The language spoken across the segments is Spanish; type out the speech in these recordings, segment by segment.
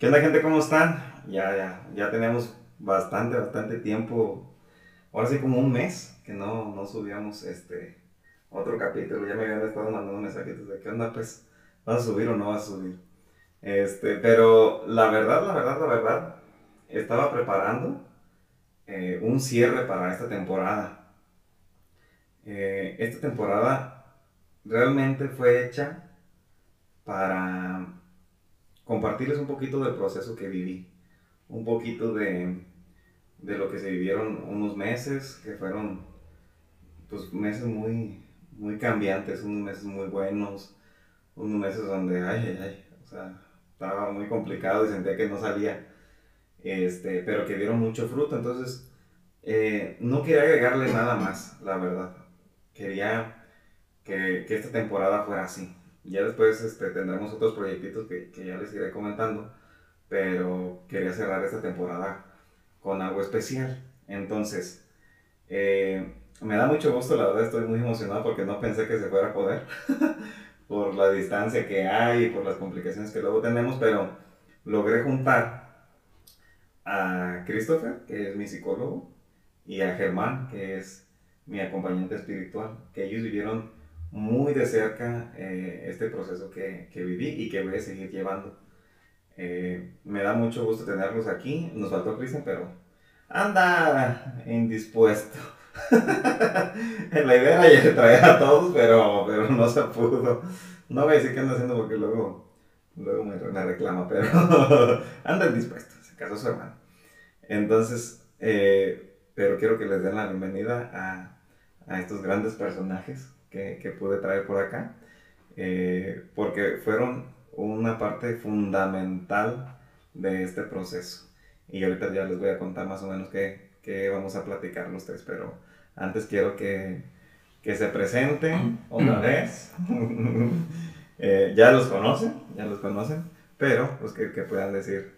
¿Qué onda gente? ¿Cómo están? Ya, ya, ya tenemos bastante, bastante tiempo, ahora sí como un mes que no, no subíamos este otro capítulo. Ya me habían estado mandando mensajitos de qué onda, pues, ¿vas a subir o no vas a subir? Este, pero la verdad, la verdad, la verdad, estaba preparando eh, un cierre para esta temporada. Eh, esta temporada realmente fue hecha para compartirles un poquito del proceso que viví, un poquito de, de lo que se vivieron unos meses, que fueron pues meses muy, muy cambiantes, unos meses muy buenos, unos meses donde, ay, ay, ay, o sea, estaba muy complicado y sentía que no salía, este, pero que dieron mucho fruto, entonces eh, no quería agregarle nada más, la verdad, quería que, que esta temporada fuera así, ya después este, tendremos otros proyectitos que, que, ya les iré comentando, pero quería cerrar esta temporada con algo especial. Entonces, eh, me da mucho gusto, la verdad estoy muy emocionado porque no pensé que se fuera a poder, por la distancia que hay y por las complicaciones que luego tenemos, pero logré juntar a Christopher, que es mi psicólogo, y a Germán, que es mi acompañante espiritual, que ellos vivieron muy de cerca eh, este proceso que, que, viví y que voy a seguir llevando. Eh, me da mucho gusto tenerlos aquí. Nos faltó Cristian, pero anda indispuesto. la idea era traer a todos, pero, pero no se pudo. No voy a decir qué anda haciendo porque luego, luego me, me reclama, pero anda indispuesto, se casó su hermano. Entonces, eh, pero quiero que les den la bienvenida a, a estos grandes personajes que, que pude traer por acá, eh, porque fueron una parte fundamental de este proceso. Y ahorita ya les voy a contar más o menos qué, qué vamos a platicar los tres, pero antes quiero que, que se presenten otra vez. eh, ya los conocen, ya los conocen, pero pues que, que, puedan decir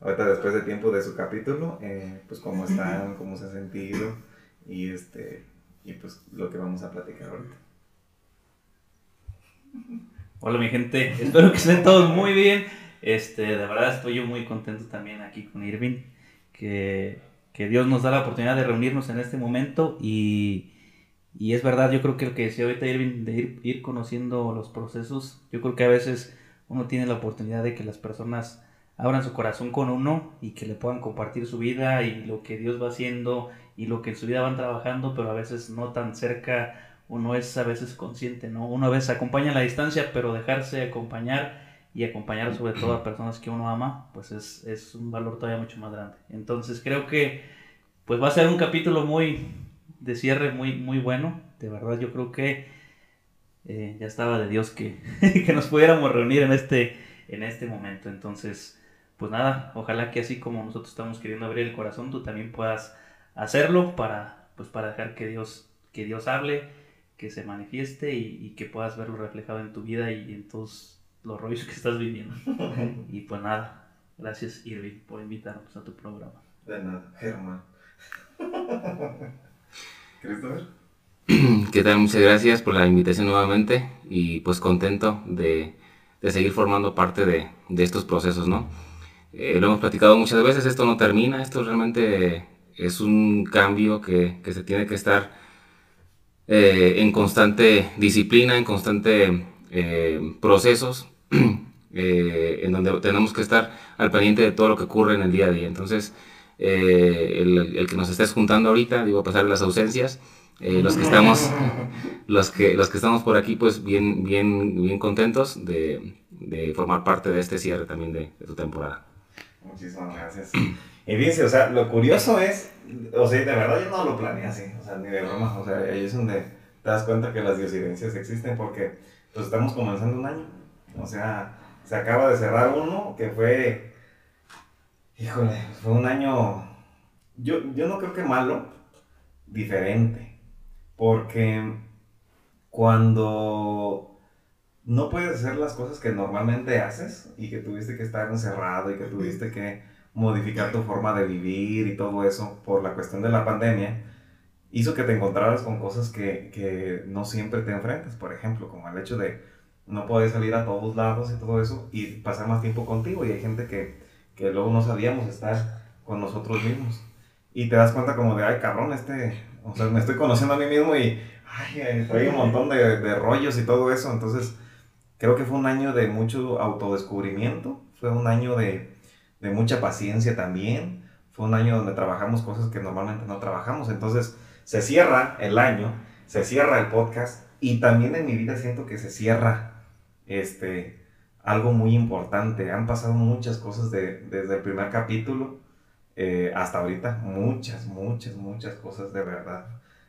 ahorita después de tiempo de su capítulo, eh, pues cómo están, cómo se han sentido y, este, y pues lo que vamos a platicar ahorita. Hola mi gente, espero que estén todos muy bien. Este, de verdad estoy yo muy contento también aquí con Irving, que, que Dios nos da la oportunidad de reunirnos en este momento y, y es verdad, yo creo que lo que decía ahorita Irving, de ir, ir, conociendo los procesos, yo creo que a veces uno tiene la oportunidad de que las personas abran su corazón con uno y que le puedan compartir su vida y lo que Dios va haciendo y lo que en su vida van trabajando, pero a veces no tan cerca uno es a veces consciente, ¿no? Uno a veces acompaña a la distancia, pero dejarse acompañar y acompañar sobre todo a personas que uno ama, pues es, es, un valor todavía mucho más grande. Entonces creo que pues va a ser un capítulo muy de cierre, muy, muy bueno. De verdad yo creo que eh, ya estaba de Dios que, que nos pudiéramos reunir en este, en este momento. Entonces, pues nada, ojalá que así como nosotros estamos queriendo abrir el corazón, tú también puedas hacerlo para, pues para dejar que Dios, que Dios hable que se manifieste y, y, que puedas verlo reflejado en tu vida y en todos los rollos que estás viviendo. y pues nada, gracias Irving por invitarnos a tu programa. De nada, Germán. Christopher. ¿Qué tal? Muchas gracias por la invitación nuevamente y pues contento de, de seguir formando parte de, de estos procesos, ¿no? Eh, lo hemos platicado muchas veces, esto no termina, esto realmente es un cambio que, que se tiene que estar eh, en constante disciplina, en constante eh, procesos, eh, en donde tenemos que estar al pendiente de todo lo que ocurre en el día a día. Entonces, el, el, que nos estés juntando ahorita, digo, a pasar las ausencias, los que estamos, los que, los que estamos por aquí, pues bien, bien, bien contentos de, de formar parte de este cierre también de, de tu temporada. Muchísimas gracias. Y fíjense, o sea, lo curioso es, o sea, de verdad yo no lo planeé así, o sea, ni de broma, o sea, ahí es donde te das cuenta que las diosidencias existen porque pues estamos comenzando un año, o sea, se acaba de cerrar uno que fue, híjole, fue un año, yo, yo no creo que malo, diferente, porque cuando no puedes hacer las cosas que normalmente haces y que tuviste que estar encerrado y que tuviste que modificar tu forma de vivir y todo eso por la cuestión de la pandemia, hizo que te encontraras con cosas que, que no siempre te enfrentas, por ejemplo, como el hecho de no poder salir a todos lados y todo eso y pasar más tiempo contigo. Y hay gente que, que luego no sabíamos estar con nosotros mismos. Y te das cuenta como de, ay, cabrón, este, o sea, me estoy conociendo a mí mismo y, ay, traigo un montón de, de rollos y todo eso. Entonces, creo que fue un año de mucho autodescubrimiento, fue un año de, de mucha paciencia también, fue un año donde trabajamos cosas que normalmente no trabajamos. Entonces, se cierra el año, se cierra el podcast y también en mi vida siento que se cierra este, algo muy importante. Han pasado muchas cosas de, desde el primer capítulo eh, hasta ahorita, muchas, muchas, muchas cosas de verdad.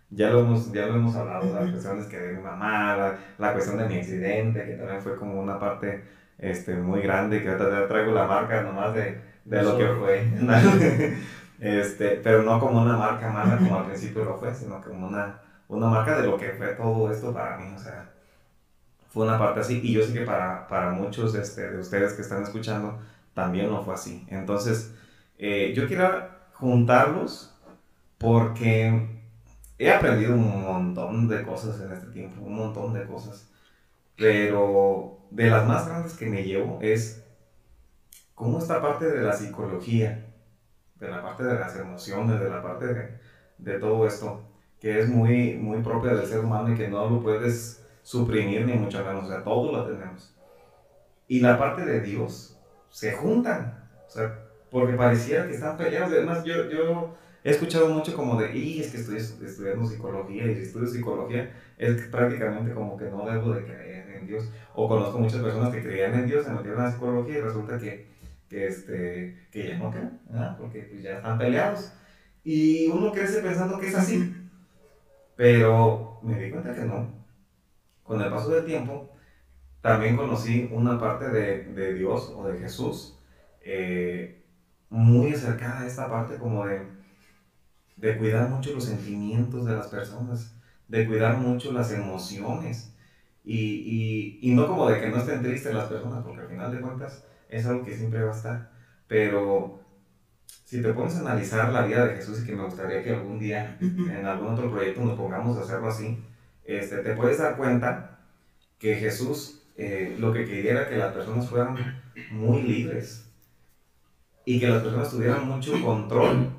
Ya lo hemos, ya lo hemos hablado, las cuestiones que de mi mamá, la, cuestión de mi accidente, que también fue como una parte este, muy grande, que ahorita traigo la marca nomás de, de lo que fue. este, pero no como una marca mala como al principio lo fue, sino como una, una marca de lo que fue todo esto para mí. O sea, fue una parte así. Y yo sé que para, para muchos este, de ustedes que están escuchando también no fue así. Entonces, eh, yo quiero juntarlos porque he aprendido un montón de cosas en este tiempo, un montón de cosas. Pero de las más grandes que me llevo es cómo esta parte de la psicología, de la parte de las emociones, de la parte de, de todo esto, que es muy, muy propia del ser humano y que no lo puedes suprimir ni mucho menos, o sea, todo lo tenemos. Y la parte de Dios se juntan, o sea, porque pareciera que están peleados. Además, yo, yo he escuchado mucho como de, y es que estoy estudiando psicología y si estudio psicología es prácticamente como que no debo de creer en Dios. O conozco muchas personas que creían en Dios, se metieron a la psicología y resulta que, que, este, que ya no creen, porque pues, ya están peleados. Y uno crece pensando que es así. Pero me di cuenta que no. Con el paso del tiempo, también conocí una parte de, de Dios o de Jesús eh, muy acercada a esta parte como de, de cuidar mucho los sentimientos de las personas, de cuidar mucho las emociones. Y, y, y, no como de que no estén tristes las personas, porque al final de cuentas es algo que siempre va a estar. Pero si te pones a analizar la vida de Jesús y que me gustaría que algún día en algún otro proyecto nos pongamos a hacerlo así, este, te puedes dar cuenta que Jesús eh, lo que quería era que las personas fueran muy libres y que las personas tuvieran mucho control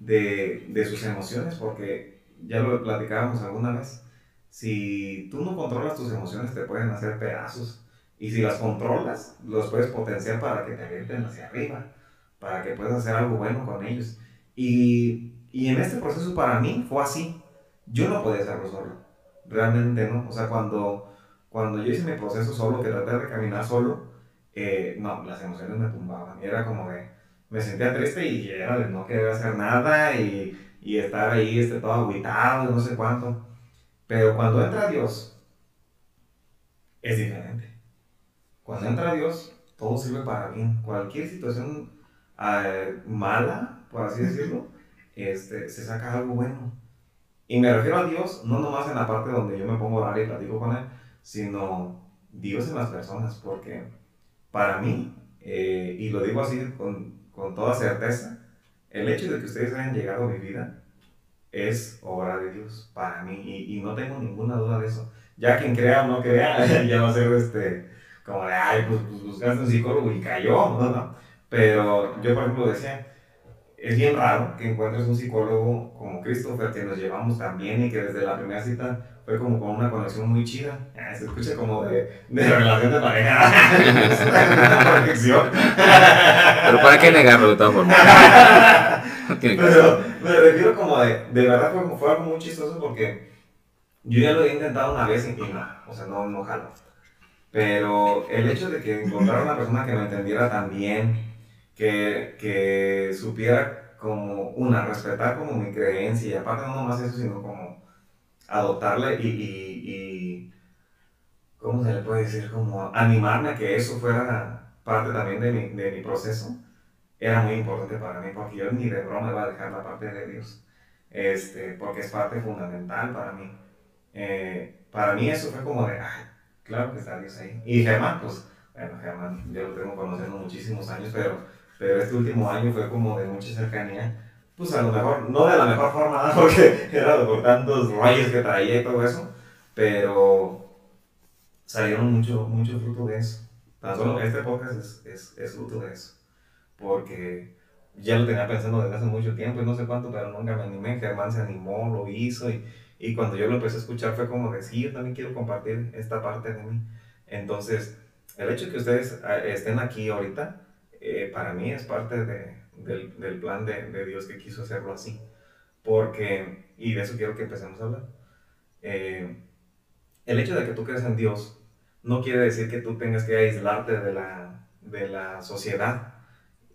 de, de sus emociones, porque ya lo platicábamos alguna vez, si tú no controlas tus emociones te pueden hacer pedazos y si las controlas los puedes potenciar para que te avienten hacia arriba, para que puedas hacer algo bueno con ellos. Y, y en este proceso para mí fue así, yo no podía hacerlo solo realmente no. O sea, cuando, cuando yo hice mi proceso solo, que traté de caminar solo, eh, no, las emociones me tumbaban. Era como de, me sentía triste y de no querer hacer nada y, y estar ahí este, todo aguitado, no sé cuánto. Pero cuando entra Dios, es diferente. Cuando entra Dios, todo sirve para bien. Cualquier situación eh, mala, por así decirlo, este, se saca algo bueno. Y me refiero a Dios no nomás en la parte donde yo me pongo a orar y platico con Él, sino Dios en las personas, porque para mí, eh, y lo digo así con, con, toda certeza, el hecho de que ustedes hayan llegado a mi vida es obra de Dios para mí, y, y no tengo ninguna duda de eso. Ya quien crea o no crea, ya va a ser este, como de, ay, pues, pues buscaste un psicólogo y cayó, no, no. Pero yo, por ejemplo, decía, es bien raro que encuentres un psicólogo como Christopher, que nos llevamos tan bien y que desde la primera cita fue como con una conexión muy chida. Se escucha como de, de relación de pareja. Pero ¿para qué negarlo de todas formas? Pero me refiero como de, de verdad fue, fue, algo muy chistoso porque yo ya lo he intentado una vez y no, o sea, no, no jalo. Pero el hecho de que encontrara una persona que me entendiera tan bien, que, que supiera como, una, respetar como mi creencia, y aparte no más eso, sino como adoptarle y, y, y, ¿cómo se le puede decir? Como animarme a que eso fuera parte también de mi, de mi proceso, era muy importante para mí, porque yo ni de broma iba a dejar la parte de Dios, este, porque es parte fundamental para mí. Eh, para mí eso fue como de, claro que está Dios ahí. Y Germán, pues, bueno, Germán, yo lo tengo conociendo muchísimos años, pero pero este último año fue como de mucha cercanía. Pues a lo mejor, no de la mejor forma, porque era por tantos rayos que traía y todo eso, pero salieron mucho, mucho fruto de eso. Tan solo este podcast es, es, es fruto de eso. porque ya lo tenía pensando desde hace mucho tiempo y no sé cuánto, pero nunca me animé. Germán se animó, lo hizo y, y cuando yo lo empecé a escuchar fue como decir, yo también quiero compartir esta parte de mí. Entonces, el hecho de que ustedes ah, estén aquí ahorita, eh, para mí es parte de, del, del, plan de, de, Dios que quiso hacerlo así. Porque, y de eso quiero que empecemos a hablar. Eh, el hecho de que tú crees en Dios no quiere decir que tú tengas que aislarte de la, de la sociedad.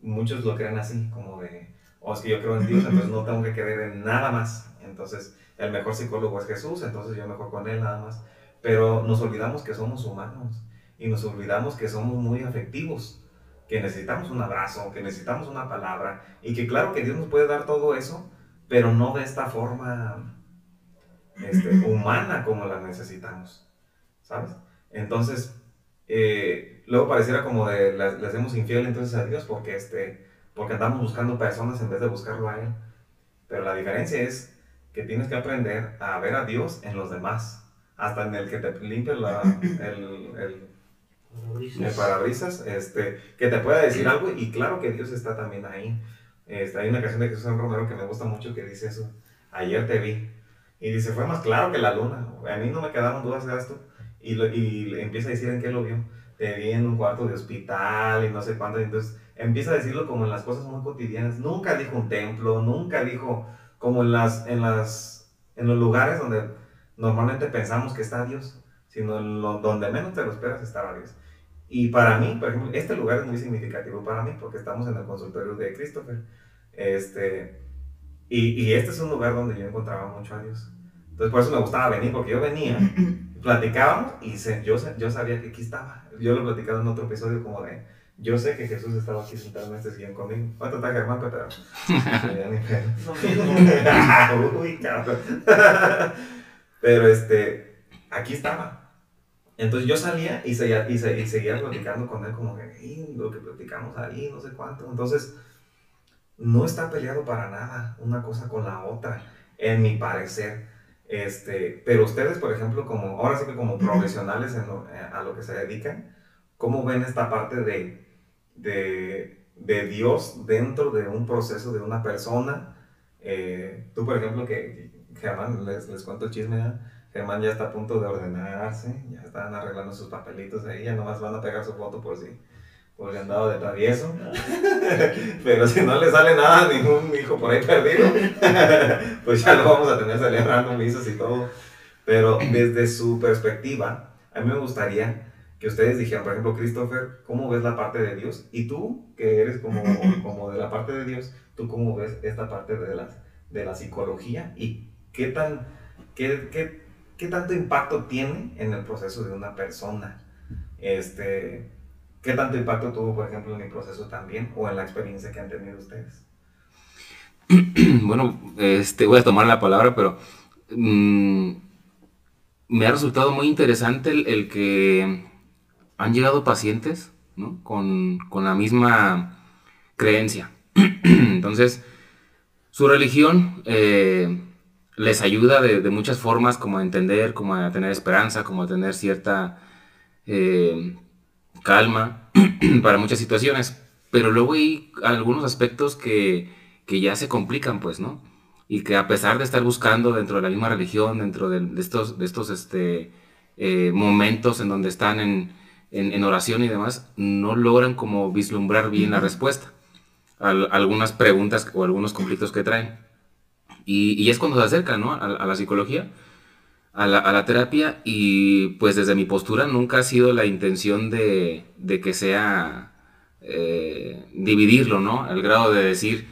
Muchos lo creen así, como de, o oh, es que yo creo en Dios, entonces no tengo que creer en nada más. Entonces, el mejor psicólogo es Jesús, entonces yo mejor con él nada más. Pero nos olvidamos que somos humanos y nos olvidamos que somos muy afectivos, que necesitamos un abrazo, que necesitamos una palabra y que claro que Dios nos puede dar todo eso, pero no de esta forma este, humana como la necesitamos, ¿sabes? Entonces, eh, luego pareciera como de le hacemos infiel entonces a Dios porque, este, porque andamos buscando personas en vez de buscarlo a Él. Pero la diferencia es que tienes que aprender a ver a Dios en los demás, hasta en el que te limpia la, el, el el parabrisas, este, que te pueda decir algo y claro que Dios está también ahí. Este, hay una canción de Jesús San Romero que me gusta mucho que dice eso, ayer te vi. Y dice, fue más claro que la luna. A mí no me quedaron dudas de esto. Y, lo, y empieza a decir en qué lo vio. Te vi en un cuarto de hospital y no sé cuánto. Entonces empieza a decirlo como en las cosas muy cotidianas. Nunca dijo un templo, nunca dijo como en, las, en, las, en los lugares donde normalmente pensamos que está Dios, sino lo, donde menos te lo esperas estaba Dios. Y para mí, por ejemplo, este lugar es muy significativo para mí porque estamos en el consultorio de Christopher. Este, y, y este es un lugar donde yo encontraba mucho a Dios. Entonces por eso me gustaba venir, porque yo venía, platicábamos y se, yo, yo sabía que aquí estaba. Yo lo platicaba en otro episodio como de, yo sé que Jesús estaba aquí sentado en este sillón conmigo. ¿Cuánto está Germán? Pero... Uy, cabrón. Pero este, aquí estaba. Entonces yo salía y seguía, y, seguía platicando con él como que, lo que platicamos ahí, no sé cuánto. Entonces, no está peleado para nada una cosa con la otra, en mi parecer. Este, pero ustedes, por ejemplo, como, ahora sí que como profesionales en eh, a lo que se dedican, ¿cómo ven esta parte de, de, de Dios dentro de un proceso de una persona? Eh, tú, por ejemplo, que, Germán, les, les cuento el chisme, ¿eh? Germán ya está a punto de ordenarse, ya están arreglando sus papelitos ahí, ya nomás van a pegar su foto por si, por si han dado de travieso. Pero si no le sale nada, ningún hijo por ahí perdido, pues ya lo vamos a tener celebrando misas y todo. Pero desde su perspectiva, a mí me gustaría que ustedes dijeran, por ejemplo, Christopher, ¿cómo ves la parte de Dios? Y tú, que eres como, como de la parte de Dios, ¿tú cómo ves esta parte de la, de la psicología? ¿Y qué tan, qué, qué, qué tanto impacto tiene en el proceso de una persona. Este, ¿Qué tanto impacto tuvo, por ejemplo, en mi proceso también o en la experiencia que han tenido ustedes? Bueno, este, voy a tomar la palabra, pero mm, me ha resultado muy interesante el, que han llegado pacientes con, con la misma creencia. Entonces, su religión eh, les ayuda de, muchas formas como a entender, como a tener esperanza, como a tener cierta eh, calma para muchas situaciones. Pero luego hay algunos aspectos que, ya se complican, pues, ¿no? Y que a pesar de estar buscando dentro de la misma religión, dentro de, estos, de estos este, eh, momentos en donde están en, en, oración y demás, no logran como vislumbrar bien la respuesta a algunas preguntas o algunos conflictos que traen. Y, es cuando se acercan ¿no? a, la psicología, a la, terapia, y pues desde mi postura nunca ha sido la intención de, que sea eh, dividirlo, ¿no? Al grado de decir,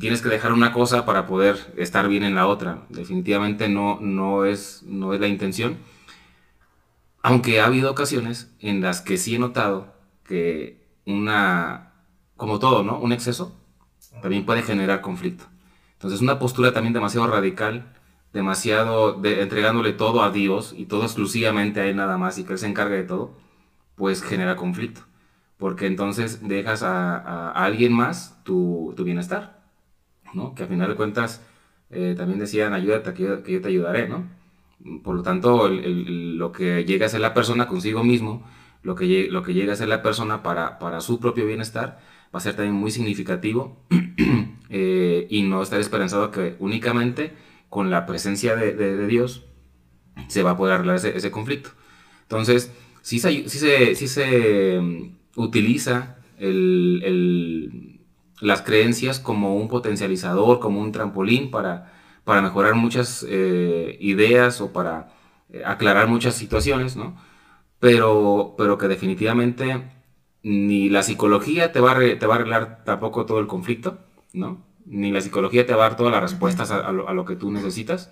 tienes que dejar una cosa para poder estar bien en la otra. Definitivamente no, no, es, no es la intención. Aunque ha habido ocasiones en las que sí he notado que una, como todo, ¿no? Un exceso también puede generar conflicto. Entonces una postura también demasiado radical, demasiado de, entregándole todo a Dios y todo exclusivamente a Él nada más y que Él se encargue de todo, pues genera conflicto. Porque entonces dejas a, alguien más tu, tu, bienestar, ¿no? Que a final de cuentas eh, también decían, ayúdate que yo, que yo, te ayudaré, ¿no? Por lo tanto, lo que llega a ser la persona consigo mismo lo que, lo que llega a ser la persona para, para su propio bienestar va a ser también muy significativo eh, y no estar esperanzado que únicamente con la presencia de, Dios se va a poder arreglar ese, conflicto. Entonces, si se, se, se mm, utiliza el, el, las creencias como un potencializador, como un trampolín para, para mejorar muchas eh, ideas o para eh, aclarar muchas situaciones, ¿no? Pero, pero que definitivamente ni la psicología te va, a te va a arreglar tampoco todo el conflicto, ¿no? Ni la psicología te va a dar todas las respuestas a, lo, que tú necesitas,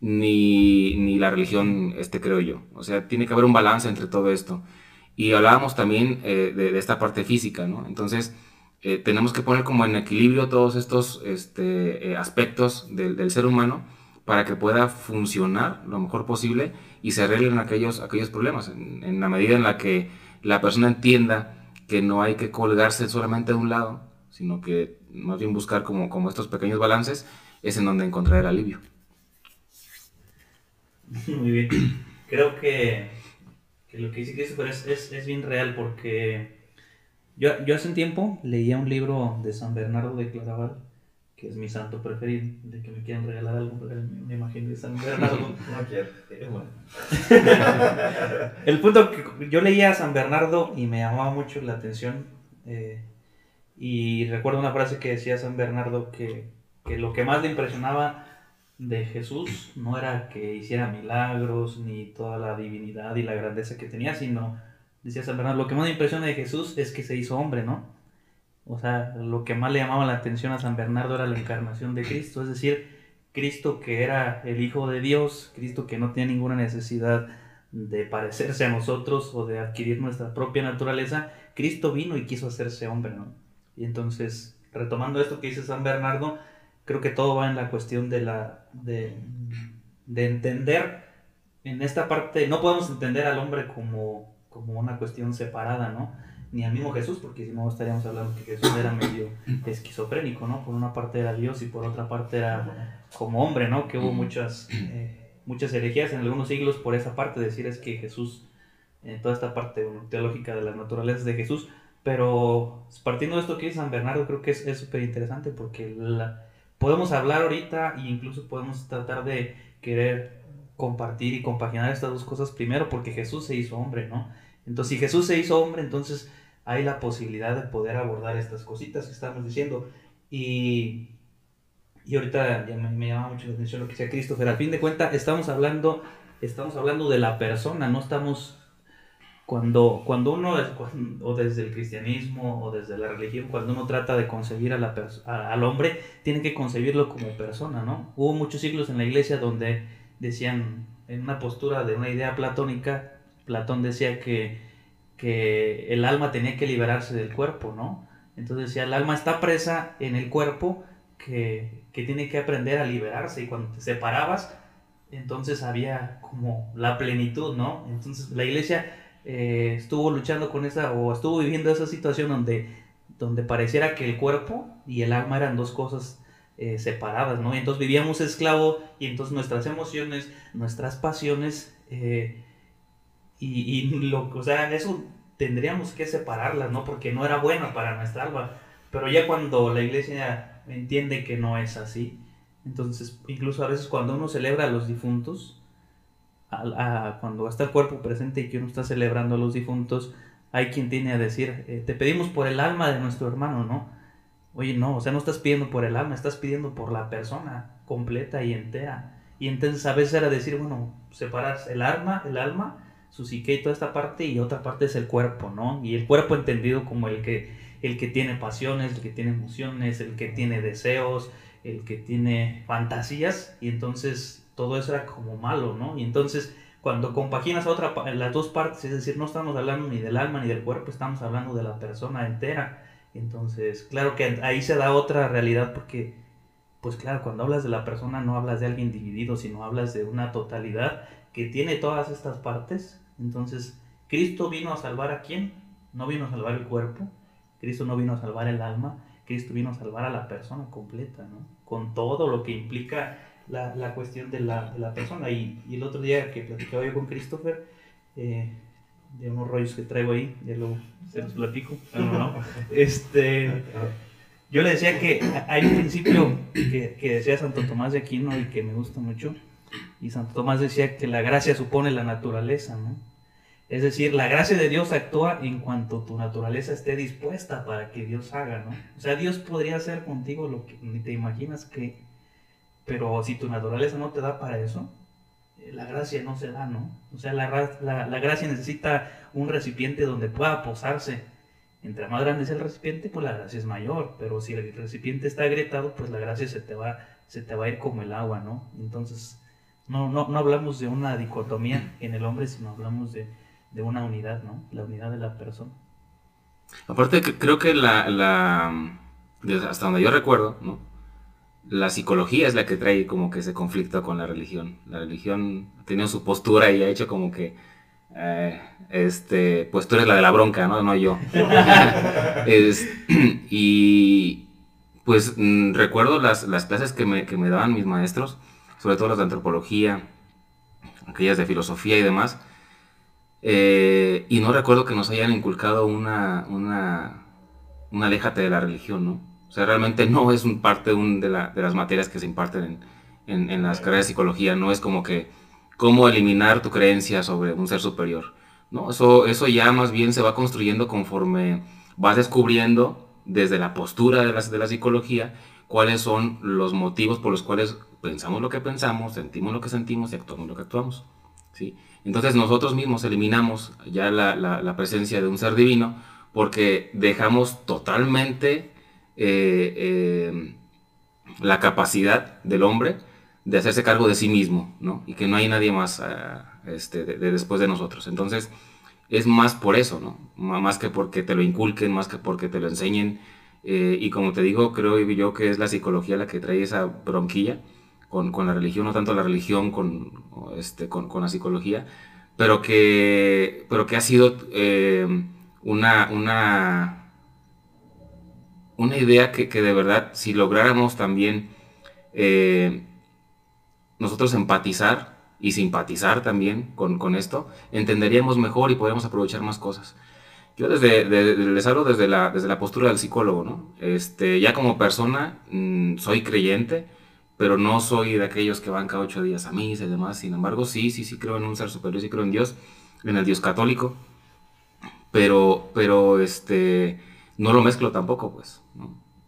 ni, ni, la religión, este creo yo. O sea, tiene que haber un balance entre todo esto. Y hablábamos también eh, de, esta parte física, ¿no? Entonces, eh, tenemos que poner como en equilibrio todos estos este, eh, aspectos del, del, ser humano para que pueda funcionar lo mejor posible y se arreglen aquellos, aquellos problemas. En, en la medida en la que la persona entienda que no hay que colgarse solamente de un lado, sino que más bien buscar como, estos pequeños balances, es en donde encontrar el alivio. Muy bien. Creo que, que lo que dice Christopher es, es, es, bien real porque yo, yo hace un tiempo leía un libro de San Bernardo de Claraval que es mi santo preferido, de que me quieran regalar algo, me imagino de San Bernardo. no quiero, bueno. El punto que yo leía a San Bernardo y me llamaba mucho la atención, eh, y recuerdo una frase que decía San Bernardo que, que lo que más le impresionaba de Jesús no era que hiciera milagros, ni toda la divinidad y la grandeza que tenía, sino, decía San Bernardo, lo que más me impresiona de Jesús es que se hizo hombre, ¿no? O sea, lo que más le llamaba la atención a San Bernardo era la encarnación de Cristo, es decir, Cristo que era el Hijo de Dios, Cristo que no tenía ninguna necesidad de parecerse a nosotros o de adquirir nuestra propia naturaleza, Cristo vino y quiso hacerse hombre, ¿no? Y entonces, retomando esto que dice San Bernardo, creo que todo va en la cuestión de la de, de entender en esta parte, no podemos entender al hombre como, como una cuestión separada, ¿no? Ni al mismo Jesús, porque si no estaríamos hablando que Jesús era medio esquizofrénico, ¿no? Por una parte era Dios y por otra parte era como hombre, ¿no? Que hubo muchas, eh, muchas herejías en algunos siglos por esa parte, decir es que Jesús, eh, toda esta parte teológica de las naturalezas de Jesús, pero partiendo de esto que dice San Bernardo, creo que es súper interesante porque la, podemos hablar ahorita e incluso podemos tratar de querer compartir y compaginar estas dos cosas primero porque Jesús se hizo hombre, ¿no? Entonces, si Jesús se hizo hombre, entonces hay la posibilidad de poder abordar estas cositas que estamos diciendo. Y, y ahorita ya me, llama mucho la atención lo que decía Christopher. Al fin de cuentas, estamos hablando, estamos hablando de la persona, no estamos... Cuando, cuando uno, o desde el cristianismo o desde la religión, cuando uno trata de concebir a la al hombre, tiene que concebirlo como persona, ¿no? Hubo muchos siglos en la iglesia donde decían, en una postura de una idea platónica, Platón decía que, que el alma tenía que liberarse del cuerpo, ¿no? Entonces decía, el alma está presa en el cuerpo que, que tiene que aprender a liberarse y cuando te separabas, entonces había como la plenitud, ¿no? Entonces la iglesia eh, estuvo luchando con esa, o estuvo viviendo esa situación donde, donde pareciera que el cuerpo y el alma eran dos cosas eh, separadas, ¿no? Entonces vivíamos esclavo y entonces nuestras emociones, nuestras pasiones, eh, y, y lo, o sea, eso tendríamos que separarlas, ¿no? Porque no era bueno para nuestra alma. Pero ya cuando la iglesia entiende que no es así, entonces incluso a veces cuando uno celebra a los difuntos, a, cuando está el cuerpo presente y que uno está celebrando a los difuntos, hay quien tiene a decir, eh, te pedimos por el alma de nuestro hermano, ¿no? Oye, no, o sea, no estás pidiendo por el alma, estás pidiendo por la persona completa y entera. Y entonces a veces era decir, bueno, separar el alma, el alma su psique y toda esta parte, y otra parte es el cuerpo, ¿no? Y el cuerpo entendido como el que, el que tiene pasiones, el que tiene emociones, el que tiene deseos, el que tiene fantasías, y entonces todo eso era como malo, ¿no? Y entonces cuando compaginas otra, las dos partes, es decir, no estamos hablando ni del alma ni del cuerpo, estamos hablando de la persona entera. Entonces, claro que ahí se da otra realidad porque, pues claro, cuando hablas de la persona no hablas de alguien dividido, sino hablas de una totalidad que tiene todas estas partes. Entonces, Cristo vino a salvar a quién? No vino a salvar el cuerpo, Cristo no vino a salvar el alma, Cristo vino a salvar a la persona completa, ¿no? Con todo lo que implica la, la cuestión de la, de la persona. Y, y, el otro día que platicaba yo con Christopher, eh, de unos rollos que traigo ahí, ya lo, se los platico, no. Este, yo le decía que hay un principio que, que decía Santo Tomás de Aquino y que me gusta mucho, y Santo Tomás decía que la gracia supone la naturaleza, ¿no? Es decir, la gracia de Dios actúa en cuanto tu naturaleza esté dispuesta para que Dios haga, ¿no? O sea, Dios podría hacer contigo lo que ni te imaginas que, pero si tu naturaleza no te da para eso, eh, la gracia no se da, ¿no? O sea, la, la, la gracia necesita un recipiente donde pueda posarse. Entre más grande es el recipiente, pues la gracia es mayor, pero si el recipiente está agrietado, pues la gracia se te va, se te va a ir como el agua, ¿no? Entonces, no, no, no hablamos de una dicotomía en el hombre, sino hablamos de de una unidad, ¿no? La unidad de la persona. Aparte, creo que la, la, hasta donde yo recuerdo, ¿no? La psicología es la que trae como que ese conflicto con la religión. La religión ha tenido su postura y ha hecho como que, eh, este, pues tú eres la de la bronca, ¿no? No yo. y pues mm, recuerdo las, las clases que me, que me daban mis maestros, sobre todo las de antropología, aquellas de filosofía y demás, eh, y no recuerdo que nos hayan inculcado una, una, una aléjate de la religión, ¿no? O sea, realmente no es un parte de, las materias que se imparten en, las carreras de psicología, no es como que cómo eliminar tu creencia sobre un ser superior, ¿no? Eso, eso ya más bien se va construyendo conforme vas descubriendo desde la postura de la, de la psicología cuáles son los motivos por los cuales pensamos lo que pensamos, sentimos lo que sentimos y actuamos lo que actuamos, ¿sí? Entonces nosotros mismos eliminamos ya la, presencia de un ser divino porque dejamos totalmente eh, eh, la capacidad del hombre de hacerse cargo de sí mismo, ¿no? Y que no hay nadie más ah, este, de, después de nosotros. Entonces, es más por eso, ¿no? Más que porque te lo inculquen, más que porque te lo enseñen. Eh, y como te digo, creo yo que es la psicología la que trae esa bronquilla con, con, la religión, no tanto la religión con, este, con, con la psicología, pero que, pero que ha sido eh, una, una, una idea que, que, de verdad, si lográramos también eh, nosotros empatizar y simpatizar también con, con, esto, entenderíamos mejor y podríamos aprovechar más cosas. Yo desde, les hablo desde la, desde la postura del psicólogo, ¿no? Este, ya como persona mm, soy creyente, pero no soy de aquellos que van cada ocho días a misa y demás. Sin embargo, sí, sí, sí creo en un ser superior, sí creo en Dios, en el Dios católico, pero, pero este, no lo mezclo tampoco, pues.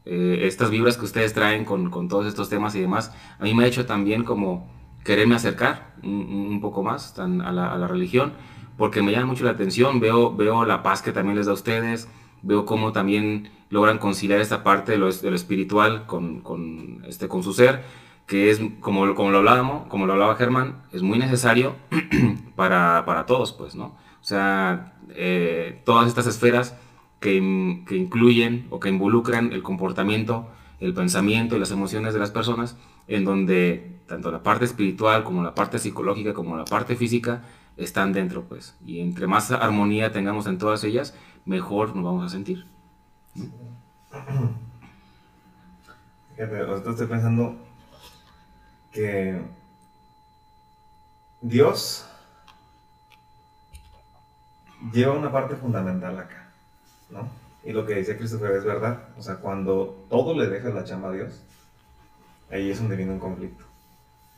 Eh, estas vibras que ustedes traen con, con, todos estos temas y demás, a mí me ha hecho también como quererme acercar un, poco más a la, a la, religión, porque me llama mucho la atención, veo, veo la paz que también les da a ustedes, veo cómo también logran conciliar esta parte de lo, de lo espiritual con, con, este, con su ser, que es, como, como lo hablábamos, como lo hablaba Germán, es muy necesario para, para todos, pues, ¿no? O sea, eh, todas estas esferas que, que, incluyen o que involucran el comportamiento, el pensamiento y las emociones de las personas, en donde tanto la parte espiritual como la parte psicológica como la parte física están dentro, pues. Y entre más armonía tengamos en todas ellas, mejor nos vamos a sentir. Estoy pensando que Dios lleva una parte fundamental acá, ¿no? Y lo que dice Christopher es verdad. O sea, cuando todo le deja la chamba a Dios, ahí es donde viene un conflicto.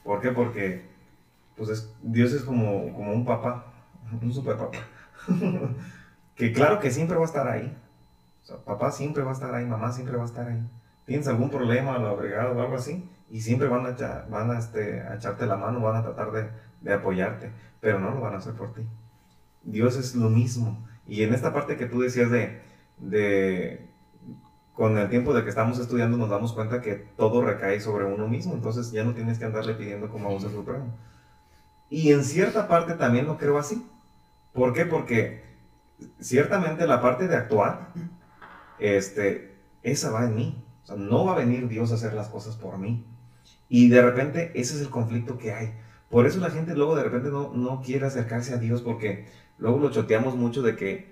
¿Por qué? Porque pues Dios es como, como un papá, un super papá. que claro que siempre va a estar ahí. O sea, papá siempre va a estar ahí, mamá siempre va a estar ahí. Tienes algún problema, lo agregado o algo así, y siempre van a, van a, este, a echarte la mano, van a tratar de, de, apoyarte, pero no lo van a hacer por ti. Dios es lo mismo. Y en esta parte que tú decías de, de, con el tiempo de que estamos estudiando nos damos cuenta que todo recae sobre uno mismo, entonces ya no tienes que andarle pidiendo como a un ser supremo. Y en cierta parte también lo creo así. ¿Por qué? Porque ciertamente la parte de actuar, este, esa va en mí. O sea, no va a venir Dios a hacer las cosas por mí. Y de repente ese es el conflicto que hay. Por eso la gente luego de repente no, no quiere acercarse a Dios porque luego lo choteamos mucho de que,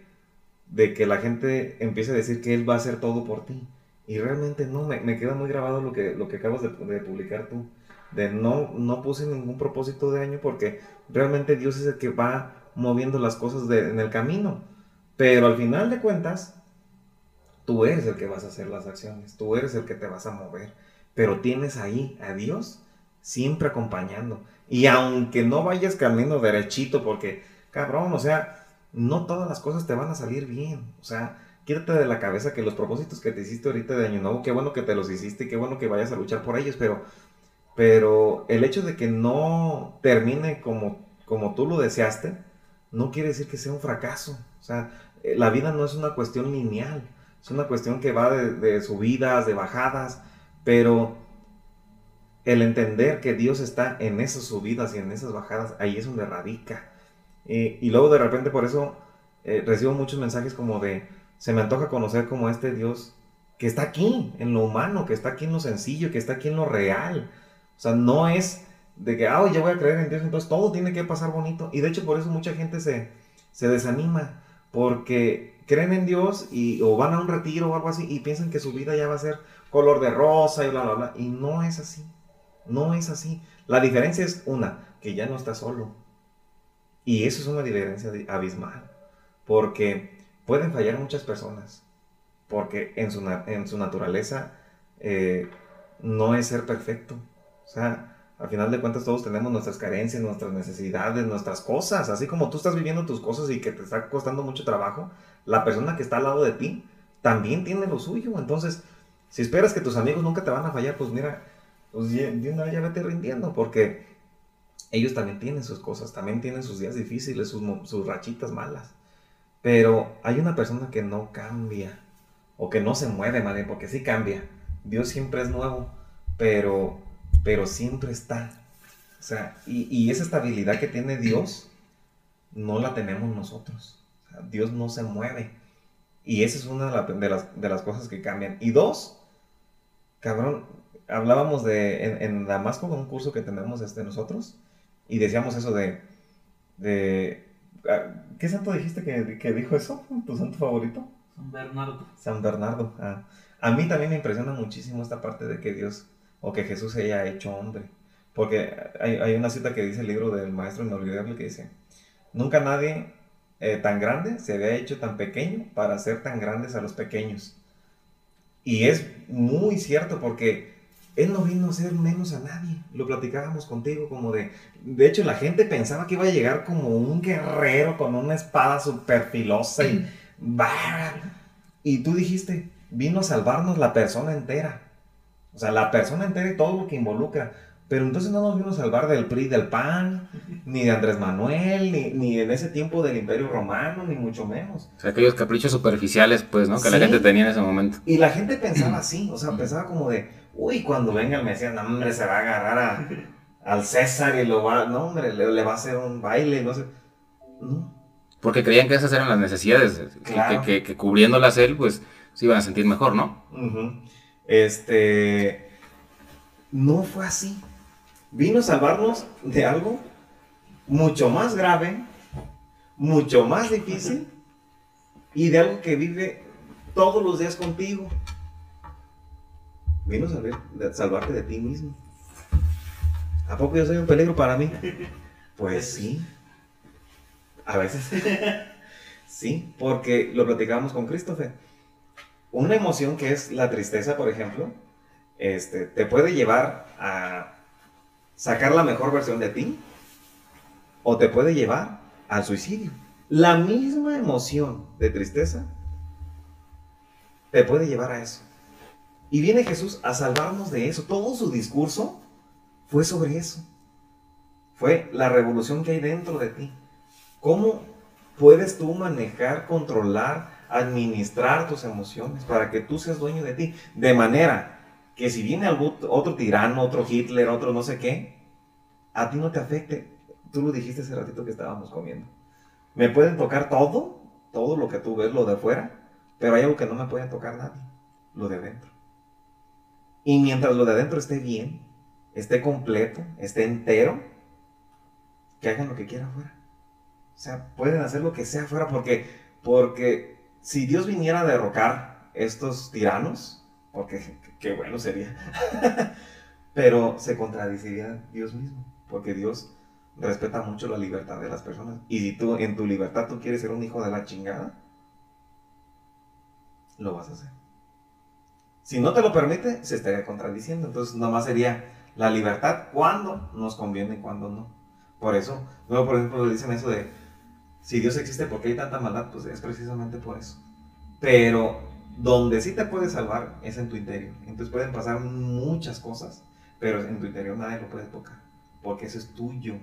de que la gente empiece a decir que Él va a hacer todo por ti. Y realmente no, me, me queda muy grabado lo que, lo que acabas de, de publicar tú. De no, no puse ningún propósito de año porque realmente Dios es el que va moviendo las cosas de- en el camino. Pero al final de cuentas, tú eres el que vas a hacer las acciones, tú eres el que te vas a mover. Pero tienes ahí a Dios siempre acompañando. Y aunque no vayas camino derechito, porque, cabrón, o sea, no todas las cosas te van a salir bien. O sea, quítate de la cabeza que los propósitos que te hiciste ahorita de Año Nuevo, qué bueno que te los hiciste qué bueno que vayas a luchar por ellos, pero, pero el hecho de que no termine como, como tú lo deseaste, no quiere decir que sea un fracaso. O sea, la vida no es una cuestión lineal, es una cuestión que va de, subidas, de bajadas, pero el entender que Dios está en esas subidas y en esas bajadas, ahí es donde radica. Eh, y luego de repente por eso eh, recibo muchos mensajes como de, se me antoja conocer como este Dios que está aquí, en lo humano, que está aquí en lo sencillo, que está aquí en lo real. O sea, no es de que, ah, ya voy a creer en Dios, entonces todo tiene que pasar bonito. Y de hecho por eso mucha gente se, se desanima, porque creen en Dios y, o van a un retiro o algo así y piensan que su vida ya va a ser color de rosa y bla, bla, bla. Y no es así. No es así. La diferencia es una, que ya no está solo. Y eso es una diferencia di- abismal. Porque pueden fallar muchas personas. Porque en su, en su naturaleza eh, no es ser perfecto. O sea, al final de cuentas todos tenemos nuestras carencias, nuestras necesidades, nuestras cosas. Así como tú estás viviendo tus cosas y que te está costando mucho trabajo, la persona que está al lado de ti también tiene lo suyo. Entonces, si esperas que tus amigos nunca te van a fallar, pues mira, pues ya- ya vete rindiendo, porque ellos también tienen sus cosas, también tienen sus días difíciles, sus, sus rachitas malas. Pero hay una persona que no cambia, o que no se mueve, madre, porque sí cambia. Dios siempre es nuevo, pero, pero siempre está. O sea, y, y esa estabilidad que tiene Dios, no la tenemos nosotros. O sea, Dios no se mueve. Y esa es una de, la- de las, de las cosas que cambian. Y dos, cabrón, hablábamos de, en, en Damasco, con un curso que tenemos este, nosotros, y decíamos eso de, de ah, ¿qué santo dijiste que, que dijo eso? ¿Tu santo favorito? San Bernardo. San Bernardo. ah. A mí también me impresiona muchísimo esta parte de que Dios o que Jesús se haya hecho hombre. Porque hay, hay una cita que dice el libro del maestro inolvidable que dice, nunca nadie eh, tan grande se había hecho tan pequeño para ser tan grandes a los pequeños. Y es muy cierto porque Él no vino a ser menos a nadie. Lo platicábamos contigo como de... De hecho, la gente pensaba que iba a llegar como un guerrero con una espada súper filosa y... Y tú dijiste, vino a salvarnos la persona entera. O sea, la persona entera y todo lo que involucra. Pero entonces no nos vino a salvar del PRI del PAN, ni de Andrés Manuel, ni, ni en ese tiempo del Imperio Romano, ni mucho menos. O sea, aquellos caprichos superficiales, pues, ¿no? Que la gente tenía en ese momento. Y la gente pensaba así, o sea, pensaba como de, uy, cuando venga el Mesías, no, hombre, se va a agarrar a- al César y lo va, no, hombre, le, le va a hacer un baile, no sé. No, Porque creían que esas eran las necesidades, que- Claro. que, que- que cubriéndolas él, pues, se iban a sentir mejor, ¿no? Ujú. Este. No fue así. Vino a salvarnos de algo mucho más grave, mucho más difícil y de algo que vive todos los días contigo. Vino a salvarte de ti mismo. ¿A poco yo soy un peligro para mí? Pues sí. A veces. Sí, porque lo platicábamos con Christopher una emoción que es la tristeza, por ejemplo, este, te puede llevar a sacar la mejor versión de ti o te puede llevar al suicidio. La misma emoción de tristeza te puede llevar a eso. Y viene Jesús a salvarnos de eso. Todo su discurso fue sobre eso. Fue la revolución que hay dentro de ti. ¿Cómo puedes tú manejar, controlar, administrar tus emociones para que tú seas dueño de ti? De manera que si viene algún, otro tirano, otro Hitler, otro no sé qué, a ti no te afecte. Tú lo dijiste hace ratito que estábamos comiendo. Me pueden tocar todo, todo lo que tú ves, lo de afuera, pero hay algo que no me puede tocar nadie, lo de adentro. Y mientras lo de adentro esté bien, esté completo, esté entero, que hagan lo que quieran afuera. O sea, pueden hacer lo que sea afuera porque, porque si Dios viniera a derrocar estos tiranos, porque qué bueno sería, pero se contradeciría Dios mismo, porque Dios respeta mucho la libertad de las personas. Y si tú en tu libertad tú quieres ser un hijo de la chingada, lo vas a hacer. Si no te lo permite, se estaría contradiciendo. Entonces, nomás sería la libertad cuando nos conviene y cuando no. Por eso, luego, por ejemplo, dicen eso de, si Dios existe, ¿por qué hay tanta maldad? Pues es precisamente por eso. Pero donde sí te puedes salvar es en tu interior. Entonces pueden pasar muchas cosas, pero en tu interior nadie lo puede tocar, porque eso es tuyo.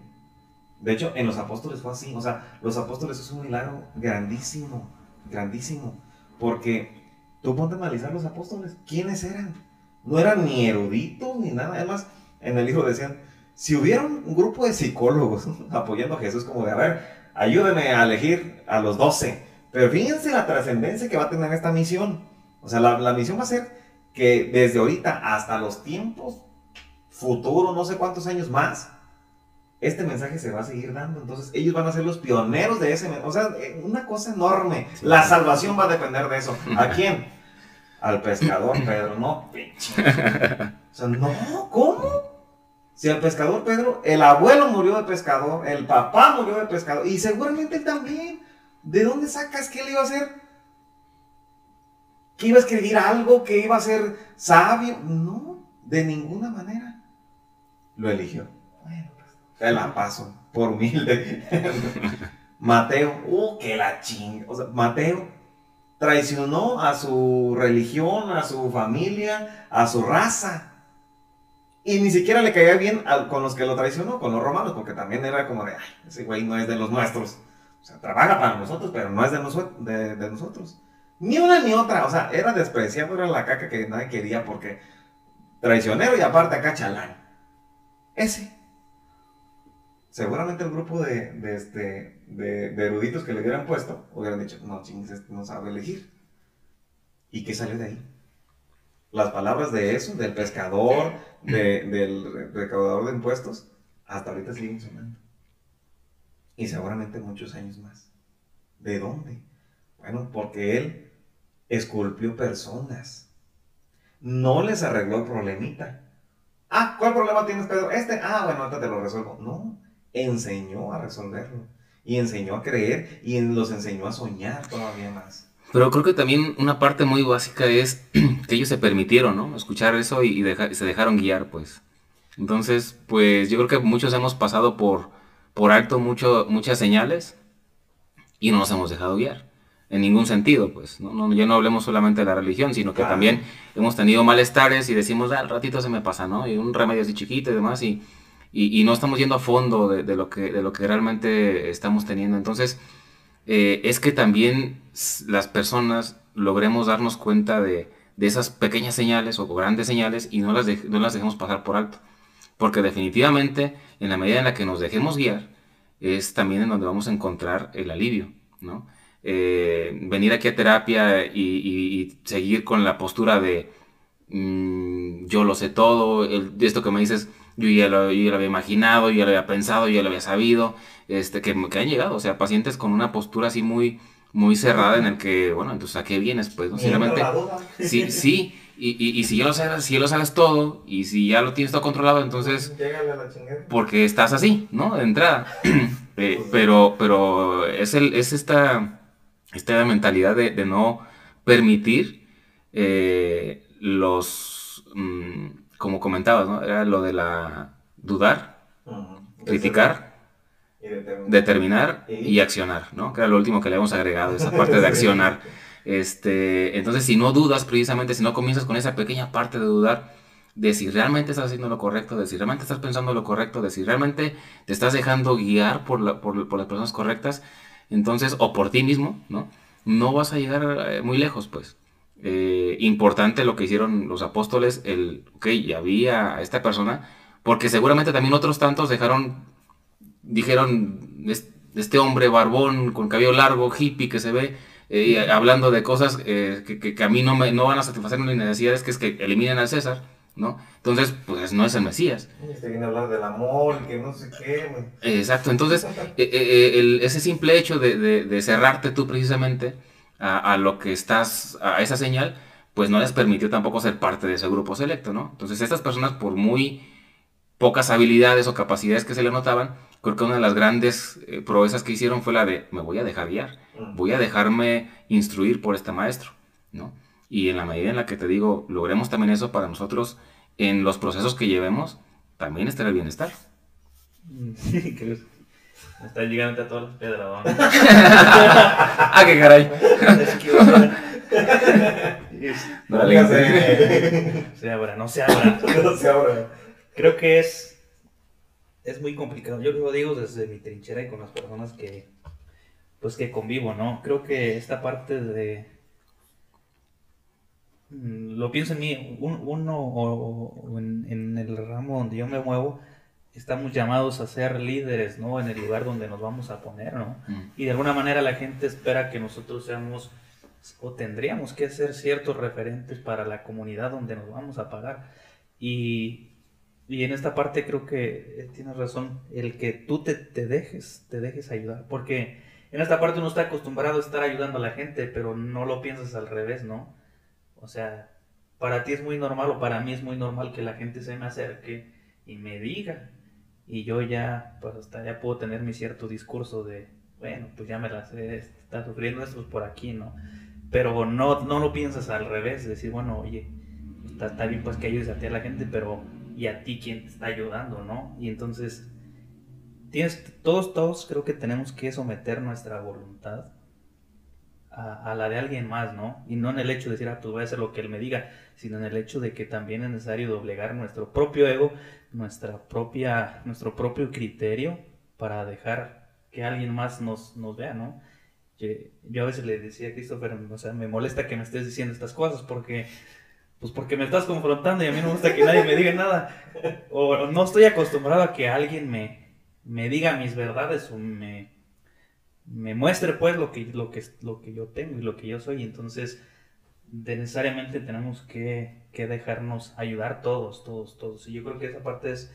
De hecho, en los apóstoles fue así. O sea, los apóstoles es un milagro grandísimo, grandísimo. Porque tú ponte a analizar los apóstoles. ¿Quiénes eran? No eran ni eruditos ni nada. Además, en el libro decían, si hubiera un grupo de psicólogos apoyando a Jesús como de, a ver, ayúdenme a elegir a los doce. Pero fíjense la trascendencia que va a tener esta misión. O sea, la, la misión va a ser que desde ahorita hasta los tiempos futuros, no sé cuántos años más, este mensaje se va a seguir dando. Entonces, ellos van a ser los pioneros de ese mensaje. O sea, eh, una cosa enorme. La salvación va a depender de eso. ¿A quién? Al pescador Pedro, no, O sea, no, ¿cómo? Si al pescador Pedro, el abuelo murió de pescador, el papá murió de pescador, y seguramente él también. ¿De dónde sacas que él iba a ser? ¿Que iba a escribir algo? ¿Que iba a ser sabio? No, de ninguna manera. Lo eligió. Bueno, te la paso, por humilde. Mateo, uh, que la chinga. O sea, Mateo traicionó a su religión, a su familia, a su raza. Y ni siquiera le caía bien con los que lo traicionó, con los romanos, porque también era como de, ay, ese güey no es de los nuestros. O sea, trabaja para nosotros, pero no es de, de nosotros. Ni una ni otra. O sea, era despreciado, era la caca que nadie quería porque traicionero y aparte acá chalán. Ese seguramente el grupo de, de, este, de, eruditos que le hubieran puesto hubieran dicho, no chingues, este no sabe elegir. ¿Y qué salió de ahí? Las palabras de eso, del pescador, del recaudador de impuestos, hasta ahorita siguen sonando. Y seguramente muchos años más. ¿De dónde? Bueno, porque él esculpió personas. No les arregló el problemita. Ah, ¿cuál problema tienes, Pedro? Este. Ah, bueno, ahorita te lo resuelvo. No, enseñó a resolverlo. Y enseñó a creer y los enseñó a soñar todavía más. Pero creo que también una parte muy básica es que ellos se permitieron, ¿no? Escuchar eso y, se dejaron guiar, pues. Entonces, pues yo creo que muchos hemos pasado por, por alto mucho, muchas señales y no nos hemos dejado guiar. En ningún sentido, pues. ¿no? No, ya no hablemos solamente de la religión, sino que también hemos tenido malestares y decimos, ah, al ratito se me pasa, ¿no? Y un remedio así chiquito y demás. Y, y, no estamos yendo a fondo de, lo que, de lo que realmente estamos teniendo. Entonces, eh, es que también las personas logremos darnos cuenta de, esas pequeñas señales o grandes señales y no las, no las dejemos pasar por alto. Porque definitivamente, en la medida en la que nos dejemos guiar, es también en donde vamos a encontrar el alivio, ¿no? Eh, venir aquí a terapia y, seguir con la postura de mm, yo lo sé todo, el, esto que me dices, yo ya lo, había imaginado, yo ya lo había pensado, yo lo había sabido, este, que, que, han llegado, o sea, pacientes con una postura así muy, muy cerrada en el que, bueno, entonces a qué vienes, pues, ¿no? Sinceramente, sí, sí, y, y, y, si ya lo sabes, si ya lo sabes todo, y si ya lo tienes todo controlado, entonces, porque estás así, ¿no? De entrada, eh, pero, pero es, el, es esta, esta mentalidad de, de no permitir eh, los... Mm, como comentabas, ¿no? Era lo de la dudar, criticar, determinar, y... accionar, ¿no? Que era lo último que le hemos agregado, esa parte de accionar. Este, entonces, si no dudas precisamente, si no comienzas con esa pequeña parte de dudar, de si realmente estás haciendo lo correcto, de si realmente estás pensando lo correcto, de si realmente te estás dejando guiar por, por, por las personas correctas, entonces, o por ti mismo, ¿no? No vas a llegar eh, muy lejos, pues. Eh, importante lo que hicieron los apóstoles, el, ok, ya había a esta persona, porque seguramente también otros tantos dejaron, dijeron, este hombre barbón con cabello largo, hippie que se ve, eh, hablando de cosas eh, que, a mí no, me, no van a satisfacer mis necesidades, que es que eliminen al César, ¿no? Entonces, pues no es el Mesías. Este viene a hablar del amor, que no sé qué. Exacto, entonces, ese simple hecho de, de cerrarte tú precisamente, a, lo que estás, a esa señal, pues no les permitió tampoco ser parte de ese grupo selecto, ¿no? Entonces estas personas, por muy pocas habilidades o capacidades que se le notaban, creo que una de las grandes eh, proezas que hicieron fue la de me voy a dejar guiar, Mm. voy a dejarme instruir por este maestro, ¿no? Y en la medida en la que te digo, logremos también eso para nosotros, en los procesos que llevemos, también estará el bienestar. Sí, creo. Me está llegando a todas las pedras. ¡Ah, qué caray! Es que, o sea, es- Dale. Póngase. se abra, no se abra. No se abra. Creo que es, es muy complicado. Yo lo digo desde mi trinchera y con las personas que, pues que convivo, ¿no? Creo que esta parte de, mm, lo pienso en mí, un- uno o, o en, en el ramo donde yo me muevo, estamos llamados a ser líderes, ¿no? En el lugar donde nos vamos a poner, ¿no? Mm. Y de alguna manera la gente espera que nosotros seamos o tendríamos que ser ciertos referentes para la comunidad donde nos vamos a pagar. Y, y en esta parte creo que eh, tienes razón, el que tú te, te dejes, te dejes ayudar, porque en esta parte uno está acostumbrado a estar ayudando a la gente, pero no lo piensas al revés, ¿no? O sea, para ti es muy normal o para mí es muy normal que la gente se me acerque y me diga. Y yo ya, pues hasta ya puedo tener mi cierto discurso de, bueno, pues ya me la sé, está sufriendo esto por aquí, ¿no? Pero no, no lo piensas al revés, decir, bueno, oye, está, está bien pues que ayudes a ti a la gente, pero ¿y a ti quién te está ayudando, no? Y entonces, tienes, todos, todos creo que tenemos que someter nuestra voluntad a, a la de alguien más, ¿no? Y no en el hecho de decir, ah, pues voy a hacer lo que él me diga, sino en el hecho de que también es necesario doblegar nuestro propio ego, nuestra propia, nuestro propio criterio para dejar que alguien más nos, nos vea, ¿no? Yo, yo a veces le decía a Christopher, o sea, me molesta que me estés diciendo estas cosas porque, pues porque me estás confrontando y a mí no me gusta que nadie me diga nada. O no estoy acostumbrado a que alguien me, me diga mis verdades o me, me muestre pues lo que, lo, que, lo que yo tengo y lo que yo soy. Entonces, necesariamente tenemos que, que dejarnos ayudar todos, todos, todos. Y yo creo que esa parte es,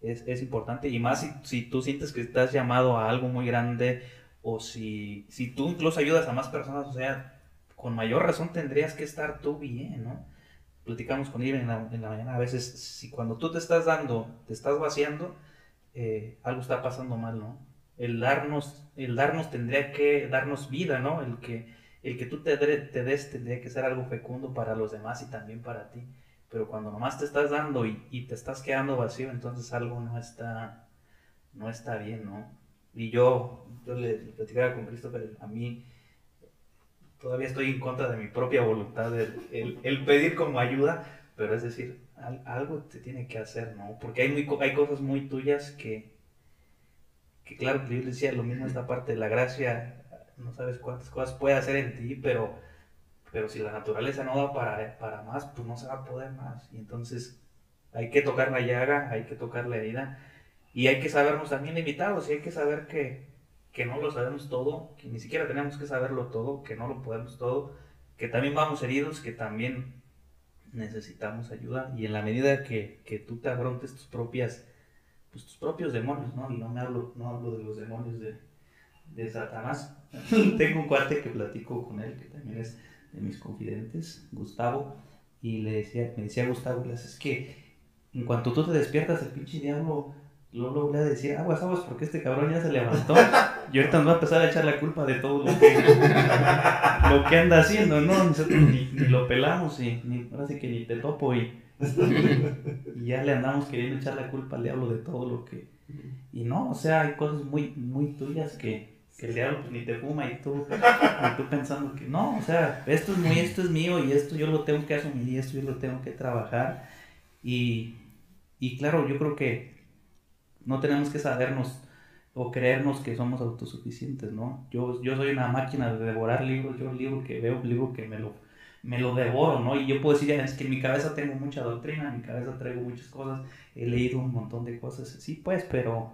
es, es importante. Y más si, si tú sientes que estás llamado a algo muy grande o si, si tú incluso ayudas a más personas, o sea, con mayor razón tendrías que estar tú bien, ¿no? Platicamos con Irene en la, mañana, a veces si cuando tú te estás dando, te estás vaciando, eh, algo está pasando mal, ¿no? El darnos, el darnos tendría que darnos vida, ¿no? El que, el que tú te, des tendría que ser algo fecundo para los demás y también para ti. Pero cuando nomás te estás dando y, te estás quedando vacío, entonces algo no está, no está bien, ¿no? Y yo, yo le platicaba con Christopher, a mí todavía estoy en contra de mi propia voluntad, el, el, pedir como ayuda, pero es decir, al, algo te tiene que hacer, ¿no? Porque hay, muy, hay cosas muy tuyas que, que claro, yo decía lo mismo esta parte la gracia, no sabes cuántas cosas puede hacer en ti, pero, pero si la naturaleza no da para, para más, pues no se va a poder más. Y entonces hay que tocar la llaga, hay que tocar la herida y hay que sabernos también limitados y hay que saber que, que no lo sabemos todo, que ni siquiera tenemos que saberlo todo, que no lo podemos todo, que también vamos heridos, que también necesitamos ayuda y en la medida que, que tú te afrontes tus propias pues tus propios demonios, ¿no? Y no me hablo, no hablo de los demonios de, de Satanás. Tengo un cuate que platico con él, que también es de mis confidentes, Gustavo, y le decía, me decía Gustavo, es que en cuanto tú te despiertas, el pinche diablo le voy a decir, aguas, aguas, porque este cabrón ya se levantó. Y ahorita nos va a empezar a echar la culpa de todo lo que, lo que anda haciendo, ¿no? Ni, ni lo pelamos y ni, ahora sí que ni te topo y, y ya le andamos queriendo echar la culpa al diablo de todo lo que... Y no, o sea, hay cosas muy, muy tuyas que, que el diablo pues, ni te fuma y tú, tú pensando que no, o sea, esto es, muy, esto es mío y esto yo lo tengo que asumir y esto yo lo tengo que trabajar. Y, y claro, yo creo que no tenemos que sabernos o creernos que somos autosuficientes, ¿no? Yo, yo soy una máquina de devorar libros, yo libro que veo, libro que me lo, me lo devoro, ¿no? Y yo puedo decir, es que en mi cabeza tengo mucha doctrina, en mi cabeza traigo muchas cosas, he leído un montón de cosas, sí, pues, pero,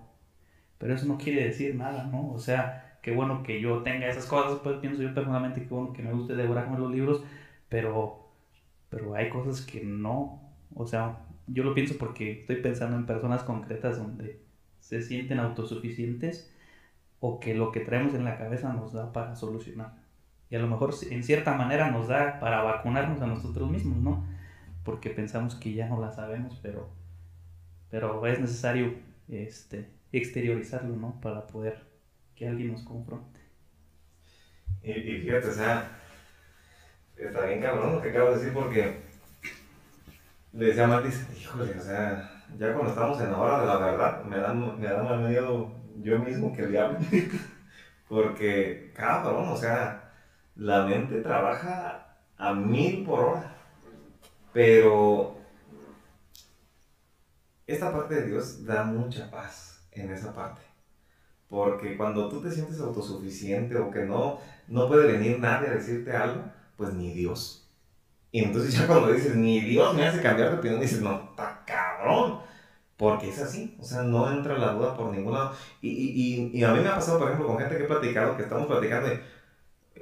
pero eso no quiere decir nada, ¿no? O sea, qué bueno que yo tenga esas cosas, pues pienso yo personalmente que bueno que me guste devorarme los libros, pero, pero hay cosas que no, o sea, yo lo pienso porque estoy pensando en personas concretas donde se sienten autosuficientes o que lo que traemos en la cabeza nos da para solucionar. Y a lo mejor en cierta manera nos da para vacunarnos a nosotros mismos, ¿no? Porque pensamos que ya no la sabemos, pero, pero es necesario este, exteriorizarlo, ¿no? Para poder que alguien nos confronte. Y, y fíjate, o sea, está bien cabrón lo que acabo de decir porque le decía a híjole, o sea, ya cuando estamos en la hora de la verdad, me da, me da más miedo yo mismo que el diablo. porque, cabrón, o sea, la mente trabaja a mil por hora. Pero esta parte de Dios da mucha paz en esa parte. Porque cuando tú te sientes autosuficiente o que no, no puede venir nadie a decirte algo, pues ni Dios. Y entonces ya cuando dices, ni Dios me hace cambiar de opinión, dices, no, está cabrón. Porque es así, o sea, no entra la duda por ningún lado. Y, y, y, a mí me ha pasado, por ejemplo, con gente que he platicado, que estamos platicando de,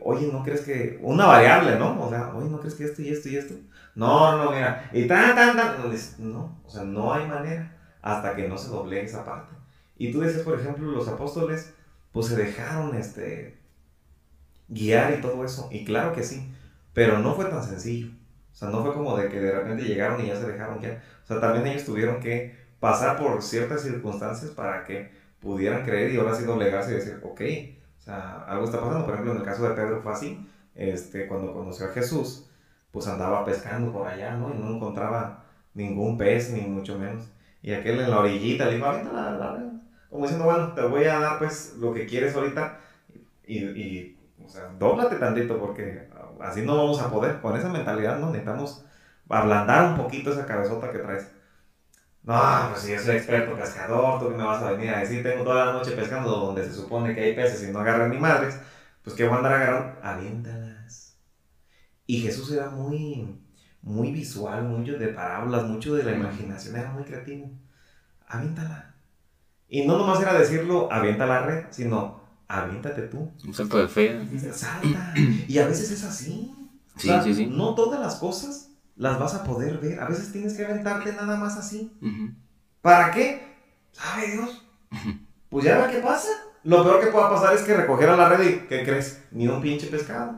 oye, ¿no crees que, una variable, ¿no? O sea, oye, ¿no crees que esto y esto y esto? No, no, mira, y tan, tan, tan, no, o sea, no hay manera hasta que no se doblegue esa parte. Y tú dices, por ejemplo, los apóstoles, pues se dejaron, este, guiar y todo eso, y claro que sí, pero no fue tan sencillo. O sea, no fue como de que de repente llegaron y ya se dejaron guiar. O sea, también ellos tuvieron que pasar por ciertas circunstancias para que pudieran creer y ahora sí doblegarse y decir, ok, o sea, algo está pasando. Por ejemplo, en el caso de Pedro fue así, este, cuando conoció a Jesús, pues andaba pescando por allá, ¿no? Y no encontraba ningún pez, ni mucho menos. Y aquel en la orillita le dijo, ahorita la, la, como diciendo, bueno, te voy a dar pues lo que quieres ahorita y o sea, dóblate tantito porque así no vamos a poder. Con esa mentalidad no necesitamos ablandar un poquito esa cabezota que traes. No, pues si yo soy experto pescador, tú que me vas a venir a decir, tengo toda la noche pescando donde se supone que hay peces y no agarran ni madres, pues ¿qué voy a andar agarrando? Aviéntalas. Y Jesús era muy, muy visual, mucho de parábolas, mucho de la imaginación, era muy creativo. Aviéntala. Y no nomás era decirlo, avienta la red, sino aviéntate tú. Un salto de fe. Salta. Y a veces es así. Sí, sí, sí. No todas las cosas las vas a poder ver. A veces tienes que aventarte nada más así. ¿Para qué? ¿Sabe Dios? Pues ya ve qué pasa. Lo peor que pueda pasar es que recogiera la red y, ¿qué crees? Ni un pinche pescado.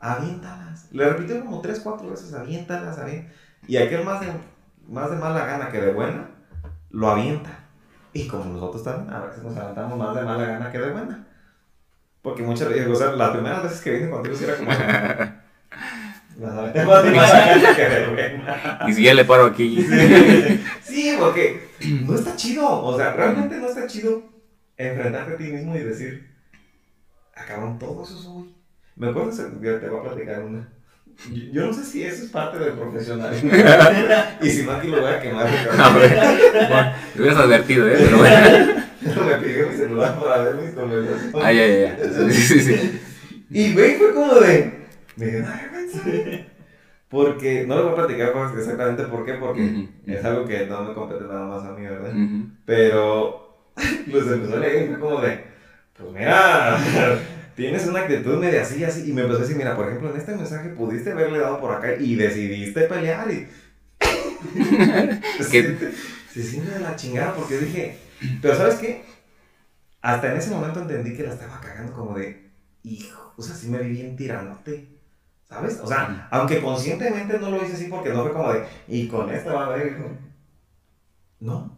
Aviéntalas. Le repitió como tres, cuatro veces, aviéntalas, aviéntalas. Y aquel más de, más de mala gana que de buena, lo avienta. Y como nosotros también, a veces nos aventamos más de mala gana que de buena. Porque muchas veces, o sea, las primeras veces que vine contigo sí era como... Y si ya le paro aquí. Sí, sí, porque no está chido. O sea, realmente no está chido enfrentarte a ti mismo y decir, acabaron todo eso soy. Me acuerdo, te voy a platicar una. Yo, yo no sé si eso es parte del profesionalismo. y si no, aquí lo voy a quemar. A ver, bueno, te hubieras advertido, ¿eh? Pero bueno. me pide mi celular para ver mis conversaciones. Ay, ay, ay. Sí, sí, sí. Y güey, fue como de. Me dio una vergüenza. Porque, no les voy a platicar exactamente por qué, porque es algo que no me compete nada más a mí, ¿verdad? Pero, pues empezó a leer y fue como de, pues mira, tienes una actitud media así, así. Y me empezó a decir, mira, por ejemplo, en este mensaje pudiste haberle dado por acá y decidiste pelear y. se, se siente de la chingada porque dije, pero ¿sabes qué? Hasta en ese momento entendí que la estaba cagando como de, hijo, o sea, sí me vi bien tiranote. ¿Sabes? O sea, aunque conscientemente no lo hice así porque no fue como de, y con esta va a ver. No.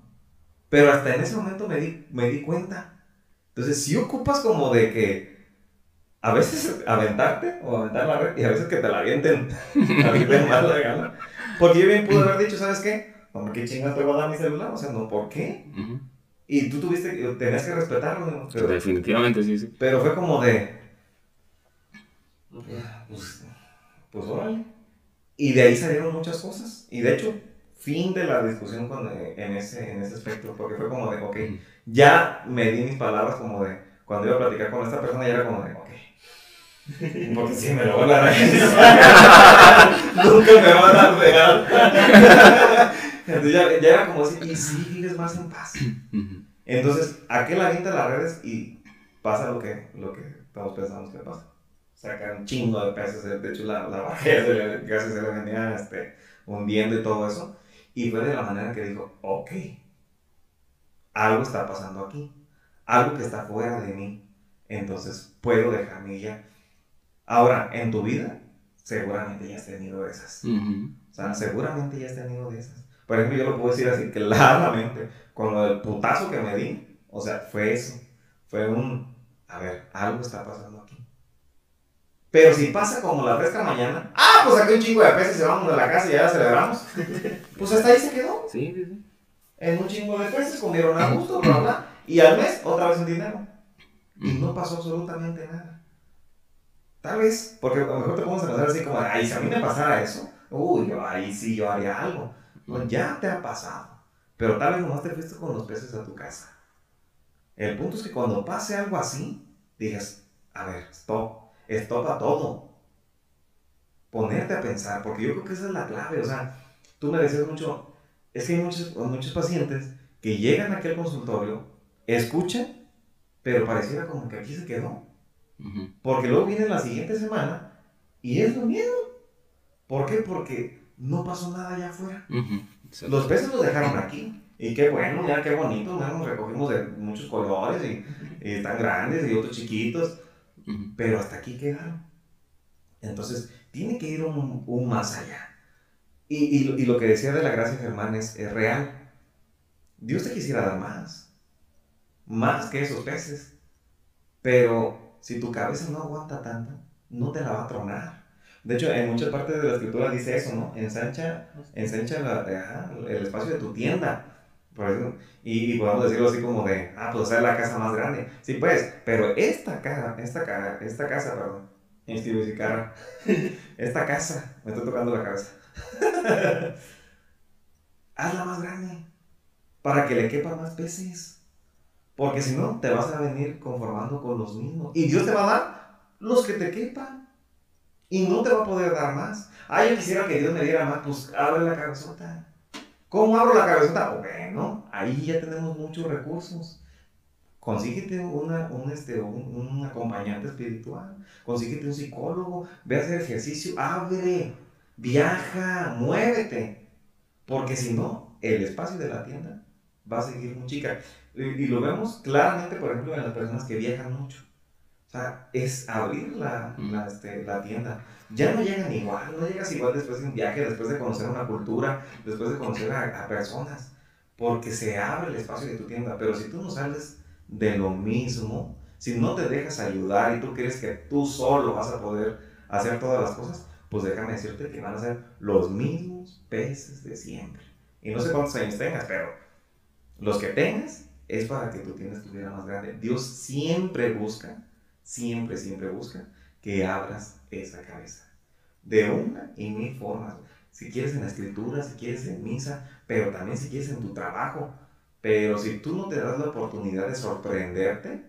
Pero hasta en ese momento me di, me di cuenta. Entonces, si ocupas como de que a veces aventarte o aventar la red y a veces que te la avienten, avienten más la gana. Porque yo bien pude haber dicho, ¿sabes qué? ¿Por qué chingas te voy a dar mi celular? O sea, no, ¿por qué? Y tú tuviste, tenías que respetarlo, ¿no? Pero, Definitivamente, sí, sí. pero fue como de. Pues, pues órale. Y de ahí salieron muchas cosas. Y de hecho, fin de la discusión con, eh, en, ese, en ese aspecto, porque fue como de, ok, ya me di mis palabras como de, cuando iba a platicar con esta persona, ya era como de, ok. Porque si me lo van a dar, nunca me van a regalar. Entonces ya, ya era como así, y sí, vives más en paz. Entonces, aquel avienta las redes y pasa lo que, lo que todos pensamos que pasa. Saca un chingo de peces, de hecho la, la le, casi se le venía este, hundiendo y todo eso. Y fue de la manera que dijo, ok, algo está pasando aquí, algo que está fuera de mí, entonces puedo dejarme ya. Ahora, en tu vida, seguramente ya has tenido esas. O sea, seguramente ya has tenido de esas. Por ejemplo, yo lo puedo decir así claramente, con lo del putazo que me di, O sea, fue eso. Fue un, a ver, algo está pasando aquí. Pero si pasa como la fresca mañana, ah, pues aquí un chingo de peces y se vamos de la casa y ya celebramos. Pues hasta ahí se quedó. Sí, sí, sí. En un chingo de peces, comieron a gusto, bla, bla. Y al mes, otra vez un dinero. Y no pasó absolutamente nada. Tal vez, porque a lo mejor te podemos pensar así como, ay, si a mí me pasara eso, uy, yo ahí sí yo haría algo. Pues ya te ha pasado. Pero tal vez nomás te fuiste con los peces a tu casa. El punto es que cuando pase algo así, digas, a ver, stop, stop a todo. Ponerte a pensar, porque yo creo que esa es la clave. O sea, tú me decías mucho, es que hay muchos, muchos pacientes que llegan aquí al consultorio, escuchan, pero pareciera como que aquí se quedó. Porque luego viene la siguiente semana y es lo mismo. ¿Por qué? Porque no pasó nada allá afuera. Los peces los dejaron aquí. Y qué bueno, ya qué bonito, nos recogimos de muchos colores y, están grandes y otros chiquitos, pero hasta aquí quedaron. Entonces, tiene que ir un, más allá. Y, y, lo que decía de la gracia Germán es, es real. Dios te quisiera dar más, más que esos peces, pero si tu cabeza no aguanta tanto, no te la va a tronar. De hecho, en muchas partes de la escritura dice eso, ¿no? Ensancha, ensancha la, el espacio de tu tienda. y, podemos decirlo así como de, ah, pues hacer la casa más grande. Sí, pues, pero esta casa, esta, esta casa, perdón, esta casa, me está tocando la cabeza. Hazla más grande para que le quepan más peces. Porque si no, te vas a venir conformando con los mismos. Y Dios te va a dar los que te quepan y no te va a poder dar más. Ah, yo quisiera que Dios me diera más, pues abre la cabezota. ¿Cómo abro la cabezota? Bueno, ahí ya tenemos muchos recursos. Consíguete una, un, este, un, acompañante espiritual, consíguete un psicólogo, ve a hacer ejercicio, abre, viaja, muévete. Porque si no, el espacio de la tienda va a seguir muy chica. Y lo vemos claramente, por ejemplo, en las personas que viajan mucho o sea, es abrir la, la, este, la, tienda. Ya no llegan igual, no llegas igual después de un viaje, después de conocer una cultura, después de conocer a, a personas, porque se abre el espacio de tu tienda. Pero si tú no sales de lo mismo, si no te dejas ayudar y tú crees que tú solo vas a poder hacer todas las cosas, pues déjame decirte que van a ser los mismos peces de siempre. Y no sé cuántos años tengas, pero los que tengas es para que tu tienda estuviera más grande. Dios siempre busca siempre, siempre busca que abras esa cabeza. De una y mil formas. Si quieres en la escritura, si quieres en misa, pero también si quieres en tu trabajo. Pero si tú no te das la oportunidad de sorprenderte,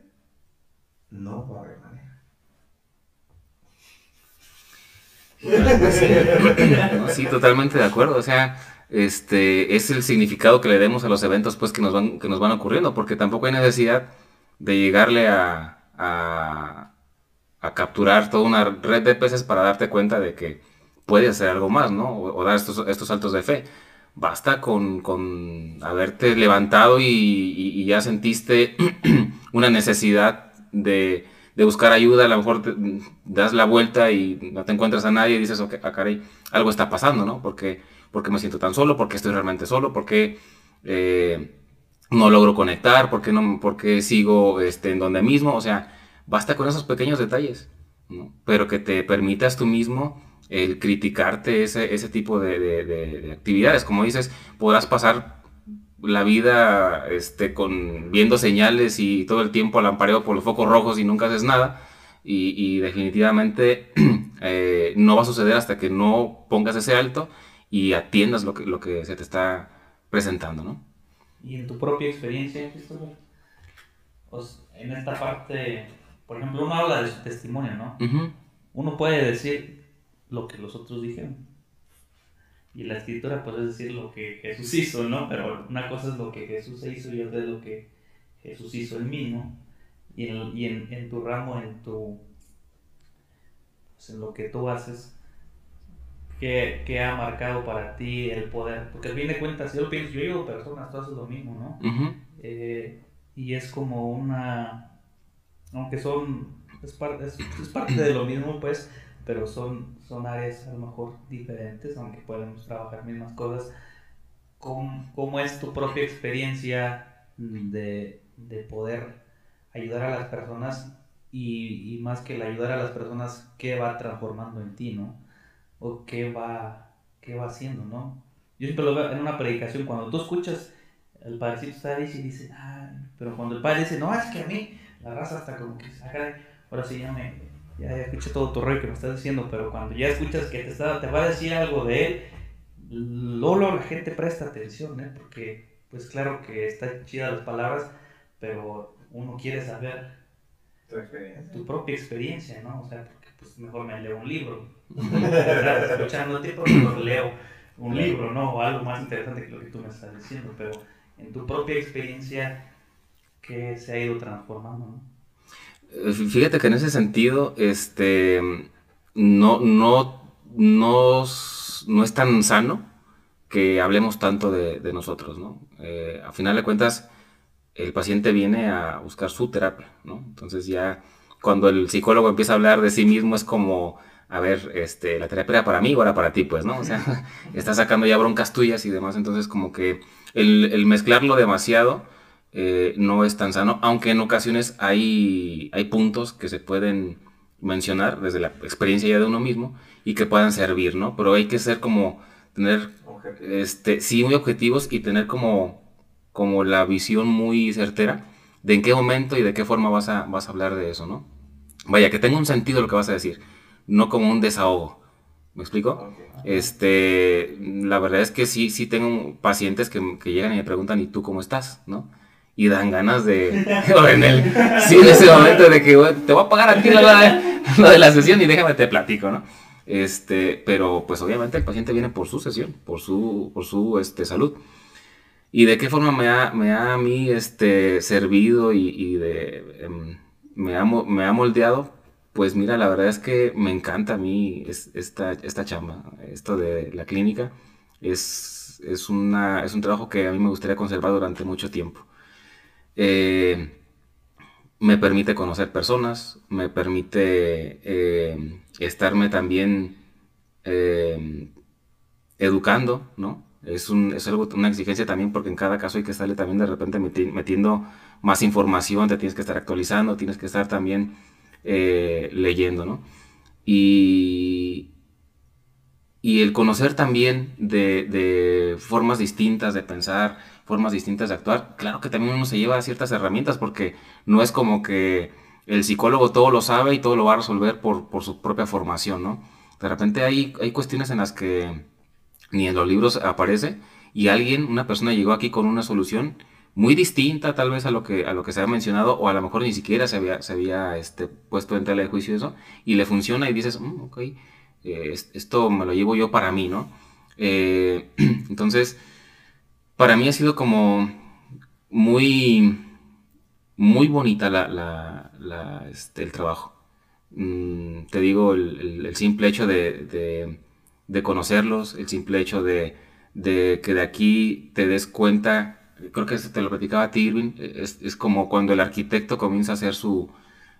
no va a haber manera. Sí, totalmente de acuerdo. O sea, este es el significado que le demos a los eventos pues, que, nos van, que nos van ocurriendo, porque tampoco hay necesidad de llegarle a, a, capturar toda una red de peces para darte cuenta de que puedes hacer algo más, ¿no? O, dar estos, estos, saltos de fe. Basta con, con haberte levantado y, ya sentiste una necesidad de, de, buscar ayuda, a lo mejor das la vuelta y no te encuentras a nadie y dices, ok, ah, caray, algo está pasando, ¿no? Porque, porque me siento tan solo, porque estoy realmente solo, porque... Eh, no logro conectar, por qué, no, porque sigo este, en donde mismo, o sea, basta con esos pequeños detalles, pero que te permitas tú mismo el criticarte ese, ese tipo de, de, actividades, como dices, podrás pasar la vida este, con, viendo señales y todo el tiempo alampareo por los focos rojos y nunca haces nada, y, y definitivamente eh, no va a suceder hasta que no pongas ese alto y atiendas lo que, lo que se te está presentando, ¿no? y en tu propia experiencia, en esta parte, por ejemplo, uno habla de su testimonio, ¿no? Uno puede decir lo que los otros dijeron. Y la escritura puede decir lo que Jesús hizo, ¿no? Pero una cosa es lo que Jesús hizo y otra es lo que Jesús hizo en mí, ¿no? Y en, y en, en tu ramo, en tu... Pues en lo que tú haces, que, ha marcado para ti el poder? Porque al fin de cuentas, yo pienso, yo digo personas, tú haces lo mismo, ¿no? Eh, y es como una, aunque son, es, parte, es, parte de lo mismo, pues, pero son, son áreas a lo mejor diferentes, aunque podemos trabajar mismas cosas. ¿Cómo, cómo es tu propia experiencia de, de poder ayudar a las personas y, y, más que el ayudar a las personas, qué va transformando en ti, ¿no? O qué va, qué va haciendo, ¿no? Yo siempre lo veo en una predicación, cuando tú escuchas, el padrecito está ahí y dice, ah, pero cuando el padre dice, no, es que a mí, la raza está como que, ah, ahora sí ya me, ya, escuché todo tu rollo que me estás diciendo, pero cuando ya escuchas que te, está, te va a decir algo de él, luego la gente presta atención, ¿eh? Porque, pues claro que está chida las palabras, pero uno quiere saber tu, experiencia. tu propia experiencia, ¿no? O sea, pues mejor me leo un libro. Escuchándote, pues mejor leo un libro, ¿no? O algo más interesante que lo que tú me estás diciendo, pero en tu propia experiencia, ¿qué se ha ido transformando, no? Eh, fíjate que en ese sentido, este, no, no, no, no es tan sano que hablemos tanto de, de nosotros, ¿no? Eh, a final de cuentas, el paciente viene a buscar su terapia, ¿no? Entonces ya cuando el psicólogo empieza a hablar de sí mismo es como, a ver, este, la terapia era para mí o era para ti, pues, ¿no? O sea, está sacando ya broncas tuyas y demás, entonces como que el, el mezclarlo demasiado eh, no es tan sano, aunque en ocasiones hay, hay puntos que se pueden mencionar desde la experiencia ya de uno mismo y que puedan servir, ¿no? Pero hay que ser como, tener, este, sí, muy objetivos y tener como como la visión muy certera de en qué momento y de qué forma vas a, vas a hablar de eso, ¿no? Vaya, que tenga un sentido lo que vas a decir, no como un desahogo. ¿Me explico? Este, la verdad es que sí, sí tengo pacientes que, que, llegan y me preguntan, ¿y tú cómo estás? ¿No? Y dan ganas de, en el, sí, en ese momento de que te voy a pagar aquí lo, lo de la sesión y déjame te platico, ¿no? Este, pero pues obviamente el paciente viene por su sesión, por su, por su este, salud y de qué forma me ha, me ha a mí este, servido y, y de, em, me, ha, me ha moldeado, pues mira, la verdad es que me encanta a mí esta, esta chamba, esto de la clínica. Es, es, una, es un trabajo que a mí me gustaría conservar durante mucho tiempo. Eh, me permite conocer personas, me permite eh, estarme también eh, educando, ¿no? Es, un, es algo, una exigencia también porque en cada caso hay que estarle también de repente metiendo más información, te tienes que estar actualizando, tienes que estar también eh, leyendo, ¿no? Y, y el conocer también de, de, formas distintas de pensar, formas distintas de actuar, claro que también uno se lleva ciertas herramientas porque no es como que el psicólogo todo lo sabe y todo lo va a resolver por, por su propia formación, ¿no? De repente hay, hay cuestiones en las que ni en los libros aparece, y alguien, una persona llegó aquí con una solución muy distinta tal vez a lo que, a lo que se ha mencionado, o a lo mejor ni siquiera se había, se había este, puesto en tela de juicio eso, y le funciona y dices, mm, ok, eh, esto me lo llevo yo para mí, ¿no? Eh, entonces, para mí ha sido como muy, muy bonita la, la, este, el trabajo. Mm, te digo, el, simple hecho de conocerlos, el simple hecho de, de, que de aquí te des cuenta, creo que te lo platicaba a ti, es, es como cuando el arquitecto comienza a hacer su,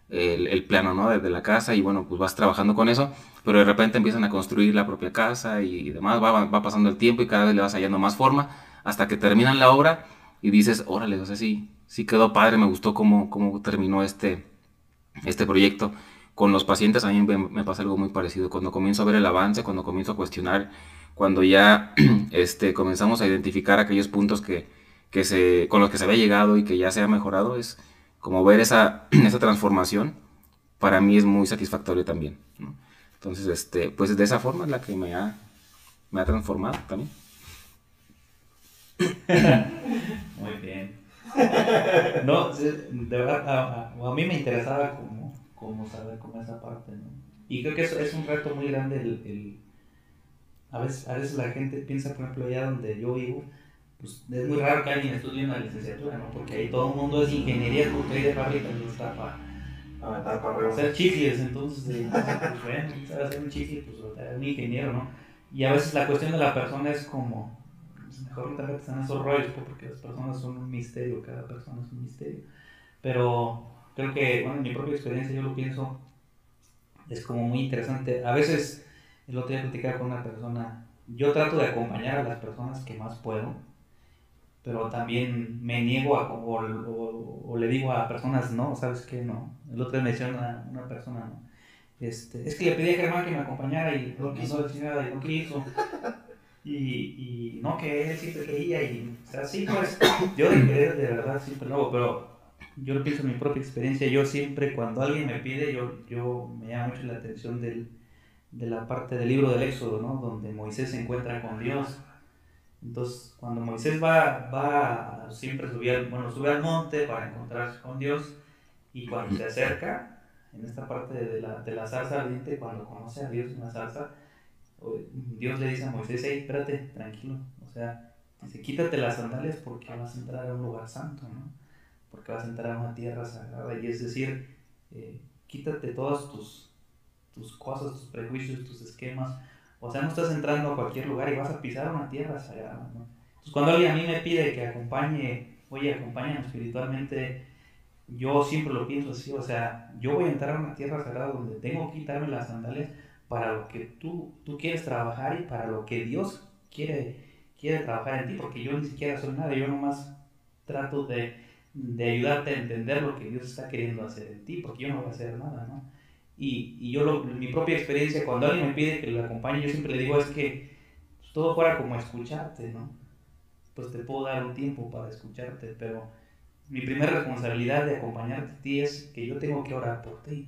el, el, plano ¿no? desde la casa y bueno, pues vas trabajando con eso, pero de repente empiezan a construir la propia casa y, demás, va, va, pasando el tiempo y cada vez le vas hallando más forma hasta que terminan la obra y dices, órale, o sea, sí, sí quedó padre, me gustó cómo, cómo terminó este, este proyecto con los pacientes a mí me, pasa algo muy parecido. Cuando comienzo a ver el avance, cuando comienzo a cuestionar, cuando ya este, comenzamos a identificar aquellos puntos que, que se, con los que se había llegado y que ya se ha mejorado, es como ver esa, esa transformación, para mí es muy satisfactorio también. Entonces, este, pues de esa forma es la que me ha, me ha transformado también. Muy bien. No, de verdad, a, a mí me interesaba cómo saber cómo esa parte, ¿no? Y creo que eso es un reto muy grande el, el a, veces, a veces la gente piensa, por ejemplo, allá donde yo vivo, pues es muy raro que alguien estudie una licenciatura, ¿no? Porque ahí todo el mundo es ingeniería, porque ahí de fábrica no está para para hacer chifles, entonces, eh, pues bueno, sabe hacer un chifle, pues es un ingeniero, ¿no? Y a veces la cuestión de la persona es como, pues mejor no te metas en esos rollos, pues, porque las personas son un misterio, cada persona es un misterio. Pero creo que, bueno, en mi propia experiencia yo lo pienso, es como muy interesante. A veces, el otro día platicaba con una persona, yo trato de acompañar a las personas que más puedo pero también me niego a, o, le digo a personas, no, ¿sabes qué? No. El otro día me a una persona, no. Este, es que le pedí a Germán que me acompañara y no quiso, y no quiso. Y, y no, que él siempre quería y, o sea, sí, pues, yo de querer de verdad siempre lo hago, pero yo lo pienso en mi propia experiencia, yo siempre cuando alguien me pide, yo, yo me llama mucho la atención del, de la parte del libro del Éxodo, ¿no? Donde Moisés se encuentra con Dios. Entonces, cuando Moisés va, va siempre subir, bueno, sube al monte para encontrarse con Dios y cuando se acerca, en esta parte de la, de la zarza ardiente, cuando conoce a Dios en la zarza, Dios le dice a Moisés, hey, espérate, tranquilo, o sea, dice, quítate las sandalias porque vas a entrar a un lugar santo, ¿no? Porque vas a entrar a una tierra sagrada, y es decir, eh, quítate todas tus, tus cosas, tus prejuicios, tus esquemas, o sea, no estás entrando a cualquier lugar y vas a pisar una tierra sagrada, ¿no? Entonces, cuando alguien a mí me pide que acompañe, oye, acompáñame espiritualmente, yo siempre lo pienso así, o sea, yo voy a entrar a una tierra sagrada donde tengo que quitarme las sandalias para lo que tú, tú quieres trabajar y para lo que Dios quiere, quiere trabajar en ti, porque yo ni siquiera soy nada, yo nomás trato de, de ayudarte a entender lo que Dios está queriendo hacer en ti, porque yo no voy a hacer nada, ¿no? Y, y yo, lo, mi propia experiencia, cuando alguien me pide que lo acompañe, yo siempre le digo es que todo fuera como escucharte, ¿no? Pues te puedo dar un tiempo para escucharte, pero mi primera responsabilidad de acompañarte a ti es que yo tengo que orar por ti.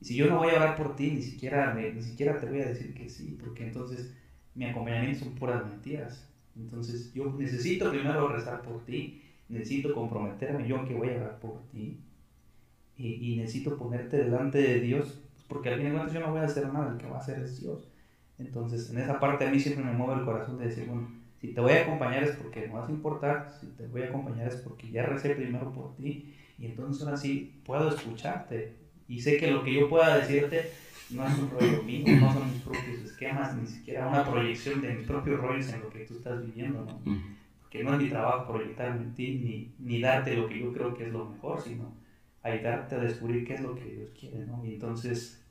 Y si yo no voy a orar por ti, ni siquiera, ni siquiera te voy a decir que sí, porque entonces mi acompañamiento son puras mentiras. Entonces yo necesito primero rezar por ti, necesito comprometerme yo que voy a orar por ti y, necesito ponerte delante de Dios, porque al fin de cuentas yo no voy a hacer nada, el que va a hacer es Dios. Entonces, en esa parte a mí siempre me mueve el corazón de decir, bueno, si te voy a acompañar es porque no vas a importar, si te voy a acompañar es porque ya recé primero por ti, y entonces ahora sí puedo escucharte, y sé que lo que yo pueda decirte no es un rollo mío, no son mis propios esquemas, ni siquiera una proyección de mis propios rollos en lo que tú estás viviendo, ¿no? Porque no es mi trabajo proyectarme en ti, ni, ni darte lo que yo creo que es lo mejor, sino ayudarte a descubrir qué es lo que Dios quiere, ¿no? Y entonces,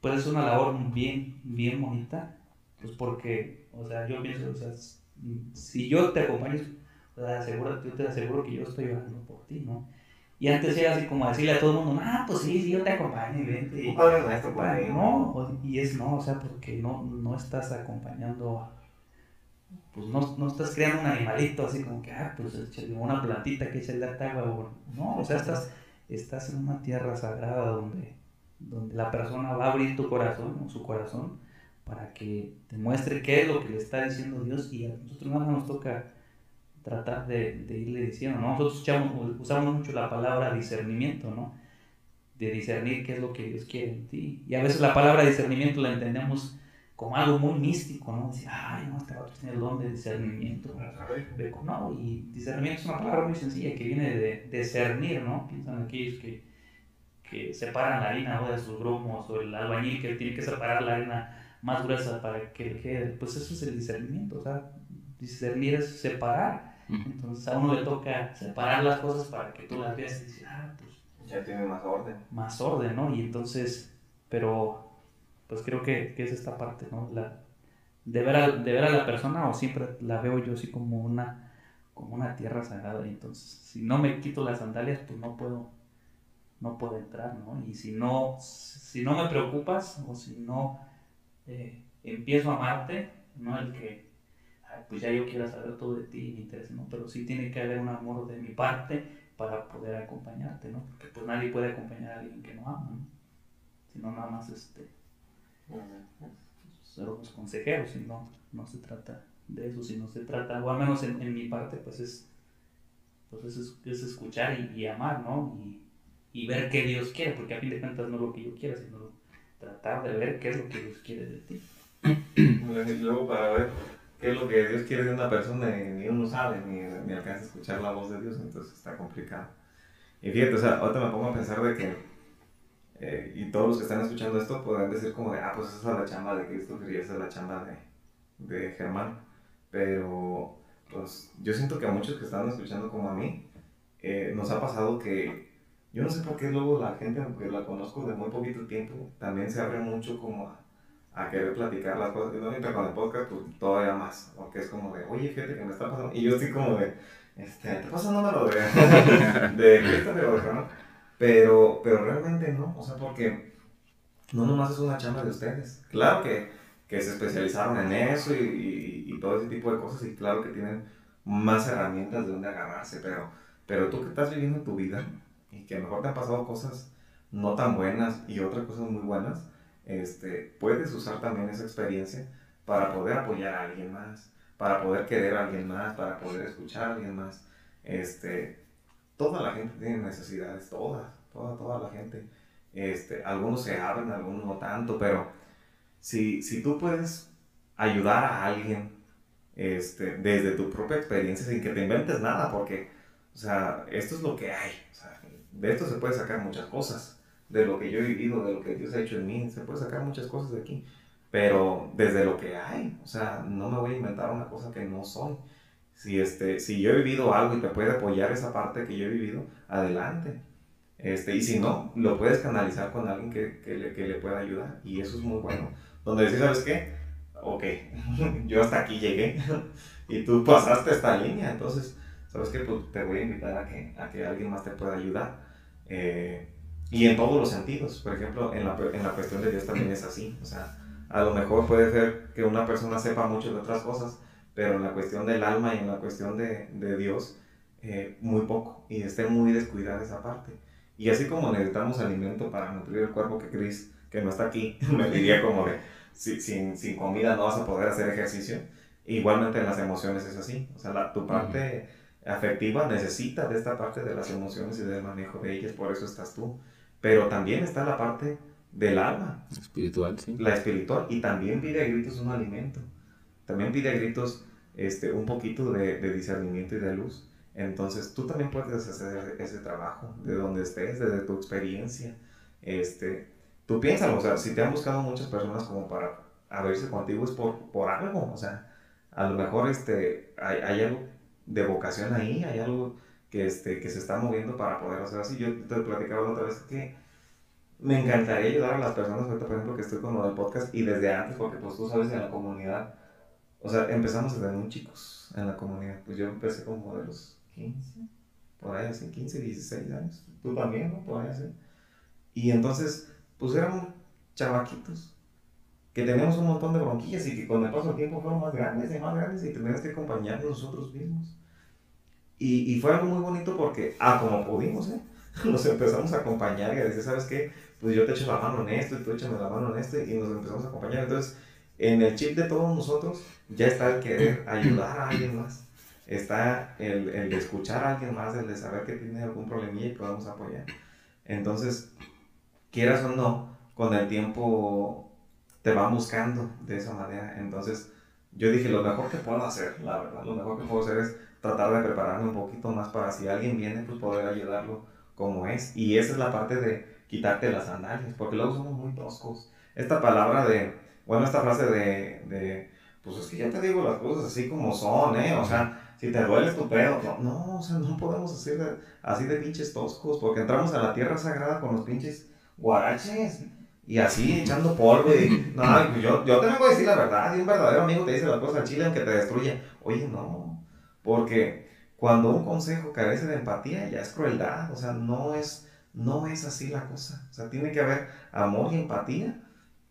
pues es una labor bien, bien bonita, pues porque, o sea, yo pienso, o sea, si yo te acompaño, o sea, yo te aseguro que yo estoy orando por ti, ¿no? Y antes era así como decirle a todo el mundo, ah, pues sí, sí, yo te acompaño, vente. Un padre nuestro por ahí. No, y es no, o sea, porque no, no estás acompañando, pues no, no estás creando un animalito así como que, ah, pues una plantita que echa el agua, no, o sea, estás estás en una tierra sagrada donde, donde la persona va a abrir tu corazón, su corazón, para que te muestre qué es lo que le está diciendo Dios y a nosotros nada nos toca tratar de, de irle diciendo, ¿no? Nosotros usamos mucho la palabra discernimiento, ¿no? De discernir qué es lo que Dios quiere en ti. Y a veces la palabra discernimiento la entendemos como algo muy místico, ¿no? Decir, ay, no, este vato tiene el don de discernimiento. No, y discernimiento es una palabra muy sencilla que viene de discernir, ¿no? Piensan aquellos que, que separan la harina de sus grumos, o el albañil que tiene que separar la harina más gruesa para que quede. Pues eso es el discernimiento, o sea, discernir es separar. Entonces a uno le toca separar las cosas para que tú las veas y decir, ah, pues. Ya tiene más orden. Más orden, ¿no? Y entonces, pero pues creo que, que es esta parte, ¿no? La, de, ver a, de ver a la persona o siempre la veo yo así como una, como una tierra sagrada y entonces si no me quito las sandalias pues no puedo, no puedo entrar, ¿no? Y si no, si no me preocupas o si no eh, empiezo a amarte, no el que pues ya yo quiera saber todo de ti me interesa, ¿no? Pero sí tiene que haber un amor de mi parte para poder acompañarte, ¿no? Porque pues nadie puede acompañar a alguien que no ama, ¿no? Sino nada más este ser unos consejeros, si no, se trata de eso, si no se trata, o al menos en, en mi parte, pues es, pues es, es escuchar y, y, amar, ¿no? Y, y, ver qué Dios quiere, porque a fin de cuentas no es lo que yo quiero, sino tratar de ver qué es lo que Dios quiere de ti. Y luego para ver qué es lo que Dios quiere de una persona, ni uno sabe, ni, ni alcanza a escuchar la voz de Dios, entonces está complicado. Y fíjate, o sea, ahorita me pongo a pensar de que eh, y todos los que están escuchando esto podrán decir como de, ah, pues esa es la chamba de Cristo y esa es la chamba de, de Germán. Pero, pues yo siento que a muchos que están escuchando como a mí, eh, nos ha pasado que, yo no sé por qué luego la gente, aunque la conozco de muy poquito tiempo, también se abre mucho como a, querer platicar las cosas. Y no, con el podcast, pues todavía más. Porque es como de, oye, fíjate que me está pasando. Y yo estoy como de, este, te pasa un número de, de Christopher o ¿no? Pero, pero realmente no. O sea, porque no nomás es una chamba de ustedes. Claro que, que se especializaron en eso y, y, y, todo ese tipo de cosas. Y claro que tienen más herramientas de donde agarrarse. Pero, pero tú que estás viviendo tu vida y que a lo mejor te han pasado cosas no tan buenas y otras cosas muy buenas este, puedes usar también esa experiencia para poder apoyar a alguien más, para poder querer a alguien más, para poder escuchar a alguien más. Este, toda la gente tiene necesidades, todas, toda, toda la gente. Este, algunos se abren, algunos no tanto, pero si, si tú puedes ayudar a alguien este, desde tu propia experiencia sin que te inventes nada, porque, o sea, esto es lo que hay. de esto se puede sacar muchas cosas de lo que yo he vivido, de lo que Dios ha hecho en mí, se puede sacar muchas cosas de aquí, pero desde lo que hay, o sea, no me voy a inventar una cosa que no soy. Si, este, si yo he vivido algo y te puede apoyar esa parte que yo he vivido, adelante. Este, y si no, lo puedes canalizar con alguien que, que, le, que le pueda ayudar. Y eso es muy bueno. Donde decís, ¿sabes qué? Ok, yo hasta aquí llegué y tú pasaste esta línea. Entonces, ¿sabes qué? Pues te voy a invitar a que, a que alguien más te pueda ayudar. Eh, y en todos los sentidos. Por ejemplo, en la, en la cuestión de Dios también es así. O sea, a lo mejor puede ser que una persona sepa mucho de otras cosas, pero en la cuestión del alma y en la cuestión de, de Dios, eh, muy poco. Y esté muy descuidada esa parte. Y así como necesitamos alimento para nutrir el cuerpo, que Cris, que no está aquí, me diría como de, sin, sin comida no vas a poder hacer ejercicio. Igualmente en las emociones es así. O sea, la, tu parte afectiva necesita de esta parte de las emociones y del manejo de ellas, por eso estás tú. Pero también está la parte del alma. Espiritual, sí. La espiritual. Y también pide a gritos un alimento. También pide a gritos este, un poquito de, de discernimiento y de luz. Entonces tú también puedes hacer ese trabajo de donde estés, desde tu experiencia. Este, tú piénsalo, o sea, si te han buscado muchas personas como para abrirse contigo es por, por algo, o sea, a lo mejor este, hay, hay algo de vocación ahí, hay algo que, este, que se está moviendo para poder hacer así. Yo te platicaba la otra vez que me encantaría ayudar a las personas, por ejemplo, que estoy con lo del podcast y desde antes, porque pues tú sabes, en la comunidad, o sea, empezamos desde muy chicos en la comunidad. Pues yo empecé como de los 15, por ahí así, 15, 16 años. Tú también, ¿no? Por ahí así. Y entonces, pues éramos chavaquitos que teníamos un montón de bronquillas y que con el paso del tiempo fueron más grandes y más grandes y teníamos que acompañarnos nosotros mismos. Y, y, fue algo muy bonito porque, ah, como pudimos, ¿eh? nos empezamos a acompañar y a decir, ¿sabes qué? Pues yo te echo la mano en esto y tú échame la mano en este y nos empezamos a acompañar. Entonces, en el chip de todos nosotros ya está el querer ayudar a alguien más. Está el, el escuchar a alguien más, el de saber que tiene algún problemilla y podemos apoyar. Entonces, quieras o no, con el tiempo te va buscando de esa manera. Entonces, yo dije, lo mejor que puedo hacer, la verdad, lo mejor que puedo hacer es tratar de prepararme un poquito más para si alguien viene, pues poder ayudarlo como es. Y esa es la parte de quitarte las sandalias, porque luego somos muy toscos. Esta palabra de, bueno, esta frase de, de pues es que ya te digo las cosas así como son, ¿eh? O sea, si te duele tu pedo, no, o sea, no podemos hacer así de pinches toscos, porque entramos a la tierra sagrada con los pinches guaraches y así echando polvo y, no, pues yo, yo te vengo a decir la verdad, y un verdadero amigo te dice las cosas al chile aunque te destruye. Oye, no, porque cuando un consejo carece de empatía ya es crueldad, o sea, no es, no es así la cosa. O sea, tiene que haber amor y empatía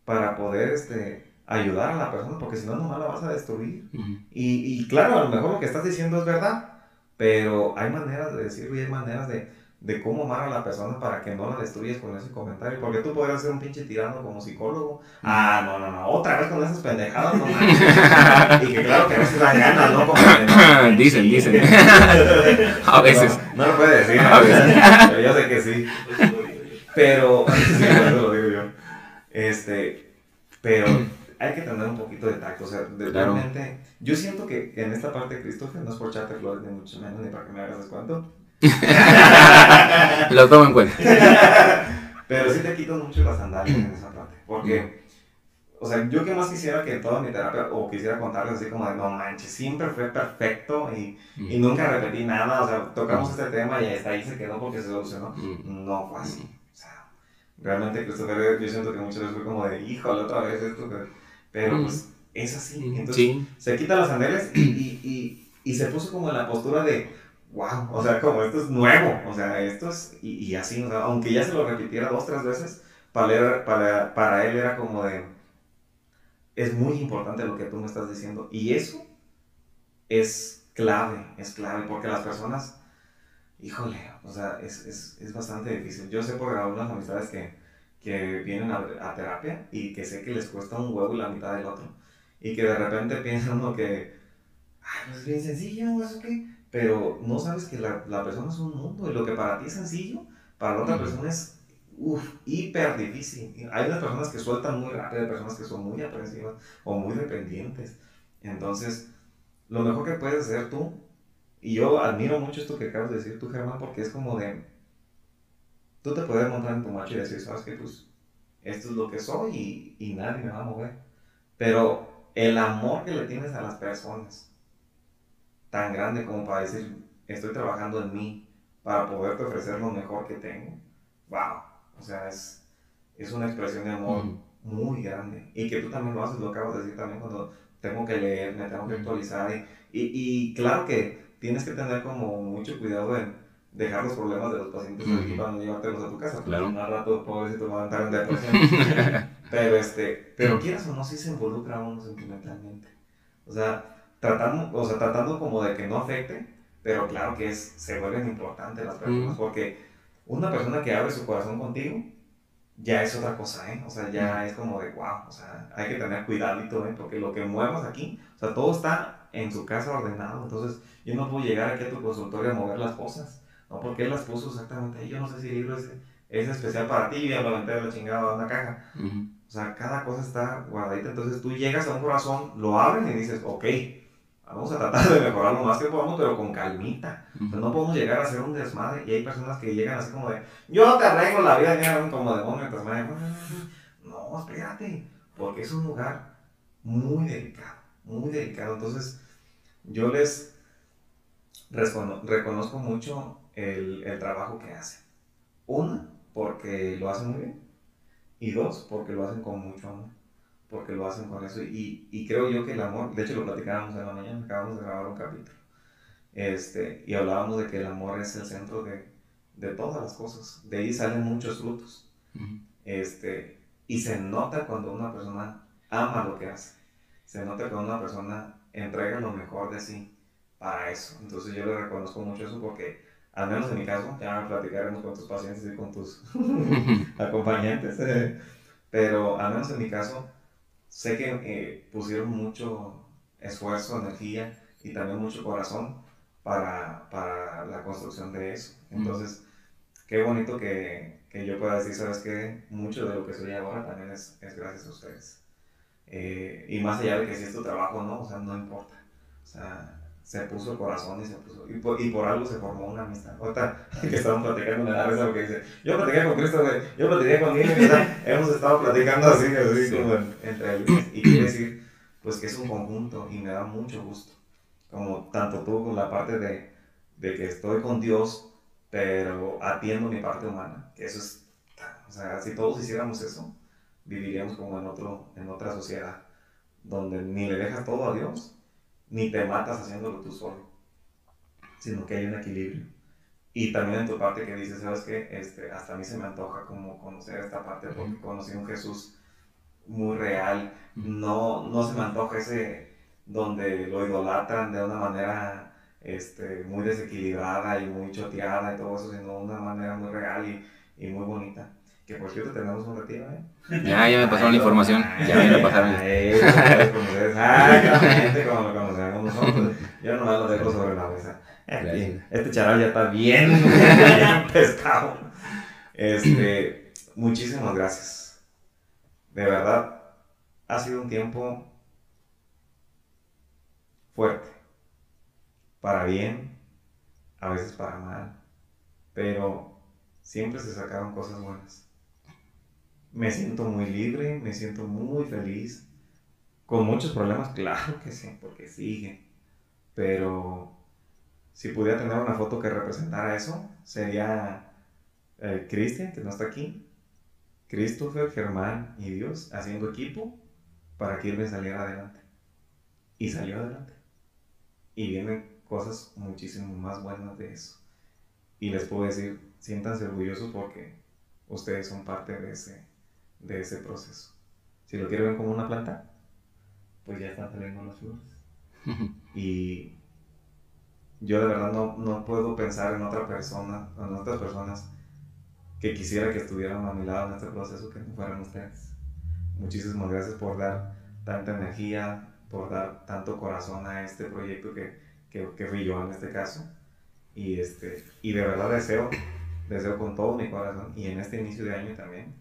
para poder este, ayudar a la persona, porque si no, nomás la vas a destruir. y, y claro, a lo mejor lo que estás diciendo es verdad, pero hay maneras de decirlo y hay maneras de, de cómo amar a la persona para que no la destruyas con ese comentario. Porque tú podrías ser un pinche tirano como psicólogo. Ah, no, no, no, otra vez con esas pendejadas, no Y que claro que a veces dan ganas, ¿no? Como dicen, dicen. a veces. No, lo puede decir, a veces. pero yo sé que sí. Pero, sí, eso lo digo. Este, pero hay que tener un poquito de tacto. O sea, realmente, yo siento que en esta parte, Christopher, no es por echarte flores, ni mucho menos, ni para que me hagas descuento Lo tomo en cuenta. Pero sí te quito mucho las sandalias en esa parte. Porque, o sea, yo que más quisiera que toda mi terapia, o quisiera contarles así como de, no manches, siempre fue perfecto y, y nunca repetí nada. O sea, tocamos este tema y hasta ahí se quedó porque se solucionó. No fue así. Realmente Christopher, yo siento que muchas veces fue como de, híjole, otra vez esto, pero pues es así. Entonces se quita las sandalias y, y, y, se puso como en la postura de, wow, o sea, como esto es nuevo, o sea, esto es, y, y así, o sea, aunque ya se lo repitiera dos, tres veces, para él, para, para él era como de, es muy importante lo que tú me estás diciendo, y eso es clave, es clave, porque las personas, híjole, o sea, es, es, es bastante difícil. Yo sé por algunas amistades que, que vienen a, a, terapia y que sé que les cuesta un huevo y la mitad del otro, y que de repente piensan que, ay, pues es bien sencillo, ¿eso qué? pero no sabes que la, la, persona es un mundo y lo que para ti es sencillo, para la otra persona es uf, hiper difícil. Hay unas personas que sueltan muy rápido, hay personas que son muy aprensivas o muy dependientes. Entonces, lo mejor que puedes hacer tú, y yo admiro mucho esto que acabas de decir tú, Germán, porque es como de, tú te puedes montar en tu macho y decir, sabes que pues esto es lo que soy y, y nadie me va a mover. Pero el amor que le tienes a las personas, tan grande como para decir, estoy trabajando en mí para poderte ofrecer lo mejor que tengo. ¡Wow! O sea, es, es una expresión de amor muy grande. Y que tú también lo haces, lo acabas de decir también cuando tengo que leer, me tengo que actualizar. Y, y, claro que tienes que tener como mucho cuidado en dejar los problemas de los pacientes aquí para no llevártelos a tu casa. Claro. Un rato, pobrecito, va a entrar en depresión. pero, este, pero quieras o no, sí se involucra uno sentimentalmente. O sea, tratando, o sea, tratando como de que no afecte, pero claro que es, se vuelven importantes las personas, porque una persona que abre su corazón contigo, ya es otra cosa, ¿eh? O sea, ya es como de, wow, o sea, hay que tener cuidadito, ¿eh? Porque lo que muevas aquí, o sea, todo está en su casa ordenado, entonces yo no puedo llegar aquí a tu consultorio a mover las cosas, ¿no? Porque él las puso exactamente ahí, yo no sé si el libro es, es especial para ti, ya lo aventé la chingada a una caja. O sea, cada cosa está guardadita, entonces tú llegas a un corazón, lo abres y dices, ok, vamos a tratar de mejorar lo más que podamos, pero con calmita. no podemos llegar a hacer un desmadre. Y hay personas que llegan así como de, yo te arreglo la vida, llegan como demonio, No, espérate, porque es un lugar muy delicado, muy delicado. Entonces, yo les reconozco mucho el, el trabajo que hacen. Una, porque lo hacen muy bien. Y dos, porque lo hacen con mucho amor porque lo hacen con eso. Y, y, creo yo que el amor, de hecho lo platicábamos en la mañana, acabamos de grabar un capítulo, este, y hablábamos de que el amor es el centro de, de todas las cosas. De ahí salen muchos frutos. este, y se nota cuando una persona ama lo que hace. Se nota cuando una persona entrega lo mejor de sí para eso. Entonces yo le reconozco mucho eso porque, al menos en mi caso, ya platicaremos con tus pacientes y con tus acompañantes, eh, pero al menos en mi caso, sé que eh, pusieron mucho esfuerzo, energía y también mucho corazón para, para la construcción de eso. Entonces, qué bonito que, que, yo pueda decir, sabes que mucho de lo que soy ahora también es, es gracias a ustedes. Eh, y más allá de que si es tu trabajo o no, o sea, no importa. O sea, se puso el corazón y se puso, y por, y por algo se formó una amistad. Ahorita que estamos platicando, me da risa porque dice, yo platiqué con Cristo, yo platiqué con él, hemos estado platicando así, así como entre ellos. Y quiere decir, pues que es un conjunto y me da mucho gusto. Como tanto tú con la parte de, de que estoy con Dios, pero atiendo mi parte humana, que eso es, o sea, si todos hiciéramos eso, viviríamos como en, otro, en otra sociedad, donde ni le dejas todo a Dios, ni te matas haciéndolo tú solo, sino que hay un equilibrio. Y también en tu parte que dices, ¿sabes qué? Este, hasta a mí se me antoja como conocer esta parte porque conocí un Jesús muy real. No, no se me antoja ese donde lo idolatran de una manera este, muy desequilibrada y muy choteada y todo eso, sino de una manera muy real y, y muy bonita. Que por cierto tenemos un retiro, ¿eh? Ya, ya me pasaron la información. ya me pasaron. Exactamente como lo conocemos nosotros. Yo nomás lo dejo sobre la mesa. Este charal ya está bien, bien pescado. Este, muchísimas gracias. De verdad, ha sido un tiempo fuerte. Para bien, a veces para mal. Pero siempre se sacaron cosas buenas me siento muy libre, me siento muy feliz. Con muchos problemas, claro que sí, porque sigue. Pero si pudiera tener una foto que representara eso, sería eh, Cristian, que no está aquí, Christopher, Germán y Dios haciendo equipo para que Irving saliera adelante. Y salió adelante. Y vienen cosas muchísimo más buenas de eso. Y les puedo decir, siéntanse orgullosos porque ustedes son parte de ese, de ese proceso. Si lo quieren ver como una planta, pues ya están saliendo las flores. y yo de verdad no, no, puedo pensar en otra persona, en otras personas que quisiera que estuvieran a mi lado en este proceso que no fueran ustedes. Muchísimas gracias por dar tanta energía, por dar tanto corazón a este proyecto que, que, que fui yo en este caso. Y, este, y de verdad deseo, deseo con todo mi corazón y en este inicio de año también,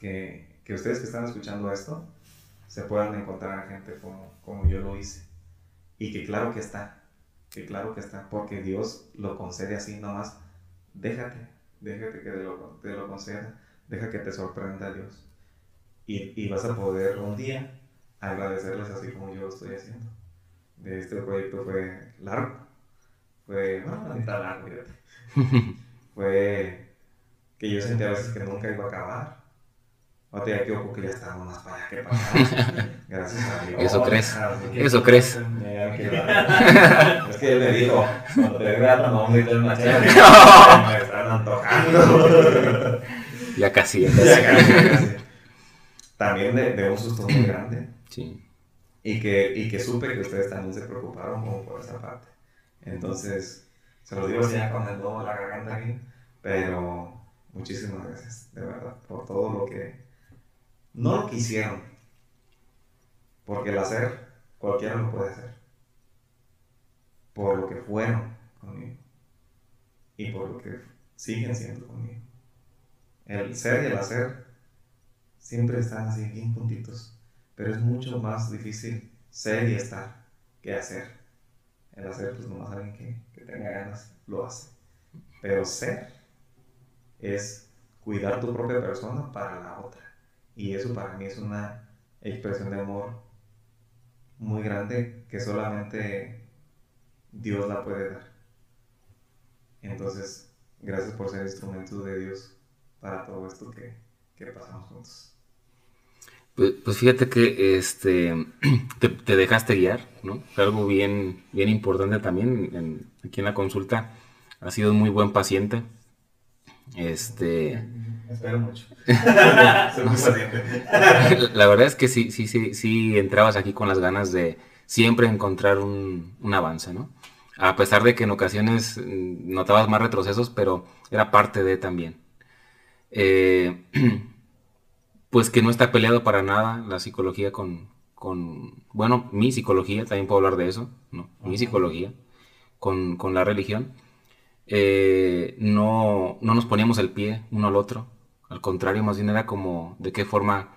que, que ustedes que están escuchando esto se puedan encontrar a gente como, como yo lo hice. Y que claro que está, que claro que está, porque Dios lo concede así nomás. Déjate, déjate que te lo, te lo conceda, deja que te sorprenda Dios. Y, y, vas a poder un día agradecerles así como yo lo estoy haciendo. De este proyecto fue largo, fue, bueno, está largo, fue que yo sentía a veces que nunca iba a acabar. O te que ojo que ya estábamos más para allá que para acá. Gracias a Dios. Eso crees. Eso crees. Es que él me dijo, cuando te vea no nombre y una chela, me están antojando. Ya casi. Ya casi. También de, de, un susto muy grande. Sí. Y que, y que supe que ustedes también se preocuparon como por esa parte. Entonces, se lo digo así ya con el de la garganta aquí, pero muchísimas gracias, de verdad, por todo lo que no lo quisieron. Porque el hacer, cualquiera lo puede hacer. Por lo que fueron conmigo. Y por lo que siguen siendo conmigo. El ser y el hacer siempre están así bien puntitos. Pero es mucho más difícil ser y estar que hacer. El hacer, pues nomás alguien que, que tenga ganas lo hace. Pero ser es cuidar tu propia persona para la otra. Y eso para mí es una expresión de amor muy grande que solamente Dios la puede dar. Entonces, gracias por ser instrumento de Dios para todo esto que, que pasamos juntos. Pues, pues, fíjate que este, te, dejaste guiar, ¿no? Algo bien, bien importante también aquí en la consulta. Has sido un muy buen paciente. Este, Espero mucho. La verdad es que sí, sí, sí, sí entrabas aquí con las ganas de siempre encontrar un, avance, ¿no? A pesar de que en ocasiones mm, notabas más retrocesos, pero era parte de también. Eh, pues que no está peleado para nada la psicología con, con, bueno, mi psicología, también puedo hablar de eso, ¿no? Mi psicología con, con la religión. Eh, no, no nos poníamos el pie uno al otro al contrario, más bien era como de qué forma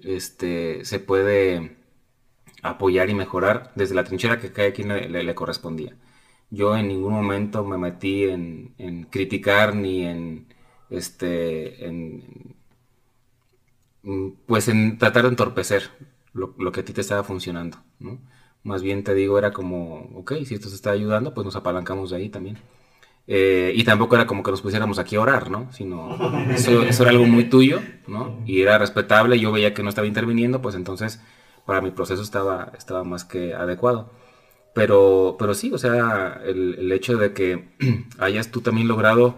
este, se puede apoyar y mejorar desde la trinchera que cada quien le, correspondía. Yo en ningún momento me metí en, criticar ni en, este, en, pues en tratar de entorpecer lo, que a ti te estaba funcionando, Más bien te digo, era como, ok, si esto se está ayudando, pues nos apalancamos de ahí también. Eh, y tampoco era como que nos pusiéramos aquí a orar, ¿no? Sino eso, era algo muy tuyo, ¿no? Y era respetable, yo veía que no estaba interviniendo, pues entonces para mi proceso estaba, estaba más que adecuado. Pero, pero sí, o sea, el, hecho de que hayas tú también logrado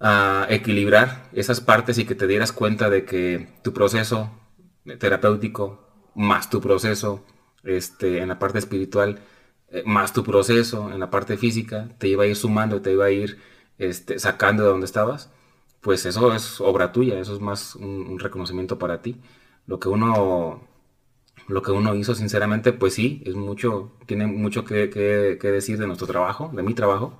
ah, equilibrar esas partes y que te dieras cuenta de que tu proceso terapéutico más tu proceso este, en la parte espiritual más tu proceso en la parte física, te iba a ir sumando, te iba a ir este, sacando de donde estabas, pues eso es obra tuya, eso es más un, reconocimiento para ti. Lo que uno lo que uno hizo, sinceramente, pues sí, es mucho, tiene mucho que, decir de nuestro trabajo, de mi trabajo,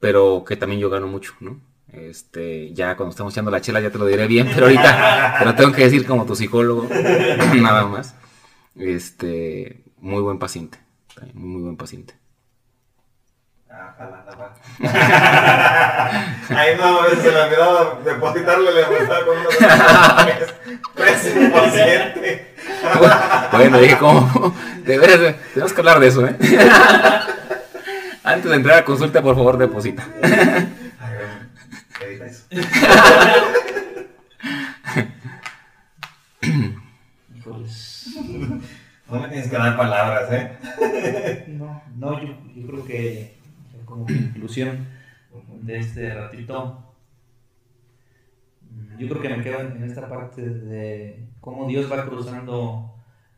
pero que también yo gano mucho, ¿no? Este, ya cuando estamos echando la chela ya te lo diré bien, pero ahorita te lo tengo que decir como tu psicólogo, nada más. Este, muy buen paciente muy, buen paciente. Ah, Ahí no, se me olvidaba depositarle la pasaba con una paciente. bueno, dije, ¿cómo? De veras, eh, tenemos que hablar de eso, ¿eh? Antes de entrar a consulta, por favor, deposita. Ay, eso. no me tienes que dar palabras, ¿eh? no, no, yo, yo creo que como conclusión de este ratito, yo creo que me quedo en esta parte de cómo Dios va cruzando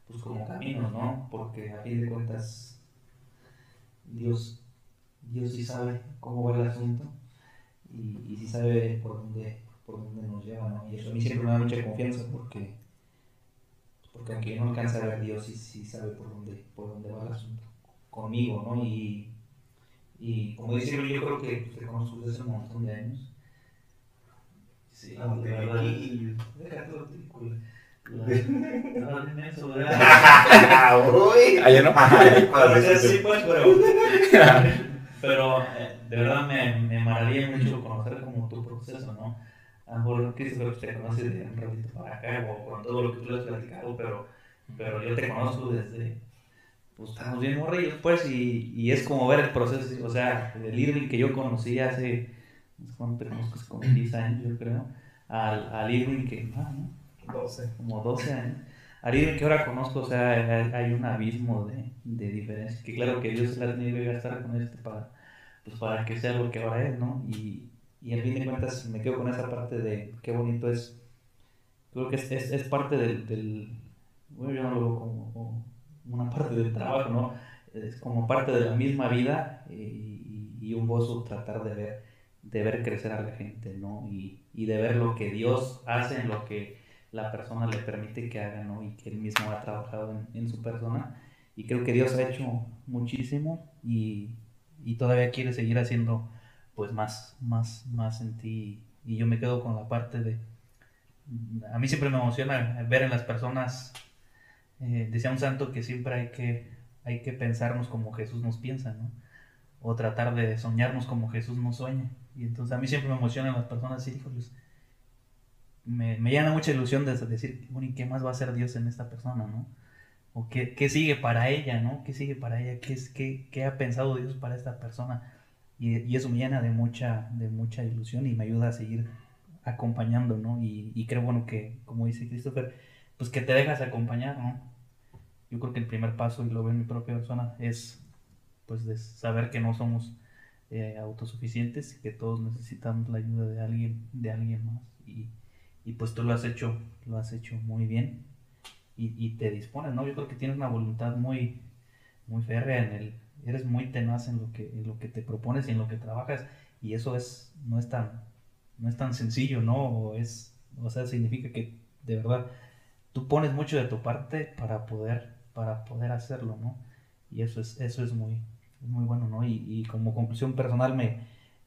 pues como caminos, ¿no? Porque a fin de cuentas Dios, Dios sí sabe cómo va el asunto y, y sí sabe por dónde, por dónde nos lleva, ¿no? Y eso a mí siempre me da mucha confianza porque, porque aunque no alcanza a ver Dios, sí, sí sabe por dónde, por dónde va el asunto conmigo, ¿no? Y, y como dice yo creo que pues, te conozco desde hace un montón de años. Sí, la verdad. Deja todo el no, inmenso, ¿verdad? Uy. Ayer no. Sí, pues, pero. Pero eh, de verdad me, me maravilla mucho conocer como tu proceso, ¿no? A lo mejor Christopher te conoce de un ratito para acá o con todo lo que tú le has platicado, pero, pero yo te conozco desde. Pues estamos bien morrillos, pues, y, y es como ver el proceso, o sea, el Irving que yo conocí hace. ¿Cuánto te conozco? Como 10 años, yo creo. Al, al Irving que. Ah, ¿no? 12. Como 12 años. Ari, que ahora conozco, o sea, hay un abismo de, de diferencia. Que claro que Dios la ha tenido que gastar con este para, pues para que sea lo que ahora es, ¿no? Y, y al fin de cuentas me quedo con esa parte de qué bonito es. Creo que es, es, es parte del, del, Bueno, yo no lo veo como, una parte del trabajo, ¿no? Es como parte de la misma vida eh, y, y, un gozo tratar de ver, de ver crecer a la gente, ¿no? Y, y de ver lo que Dios hace en lo que la persona le permite que haga, ¿no? Y que él mismo ha trabajado en, su persona. Y creo que Dios ha hecho muchísimo y, y, todavía quiere seguir haciendo pues más, más, más en ti. Y yo me quedo con la parte de... A mí siempre me emociona ver en las personas, eh, decía un santo que siempre hay que, hay que pensarnos como Jesús nos piensa, ¿no? O tratar de soñarnos como Jesús nos sueña. Y entonces a mí siempre me emocionan las personas así, híjoles, me, me llena mucha ilusión de decir, bueno, ¿y qué más va a hacer Dios en esta persona, no? O qué, qué sigue para ella, ¿no? ¿Qué sigue para ella? ¿Qué, qué, qué ha pensado Dios para esta persona? Y, y, eso me llena de mucha, de mucha ilusión y me ayuda a seguir acompañando, ¿no? Y, y creo, bueno, que, como dice Christopher, pues que te dejas acompañar, ¿no? Yo creo que el primer paso, y lo veo en mi propia persona, es pues de saber que no somos eh, autosuficientes, que todos necesitamos la ayuda de alguien, de alguien más. Y, y pues tú lo has hecho, lo has hecho muy bien y, y, te dispones, ¿no? Yo creo que tienes una voluntad muy, muy férrea en el, eres muy tenaz en lo que, en lo que te propones y en lo que trabajas y eso es, no es tan, no es tan sencillo, ¿no? O es, o sea, significa que de verdad tú pones mucho de tu parte para poder, para poder hacerlo, ¿no? Y eso es, eso es muy, muy bueno, ¿no? Y, y como conclusión personal me,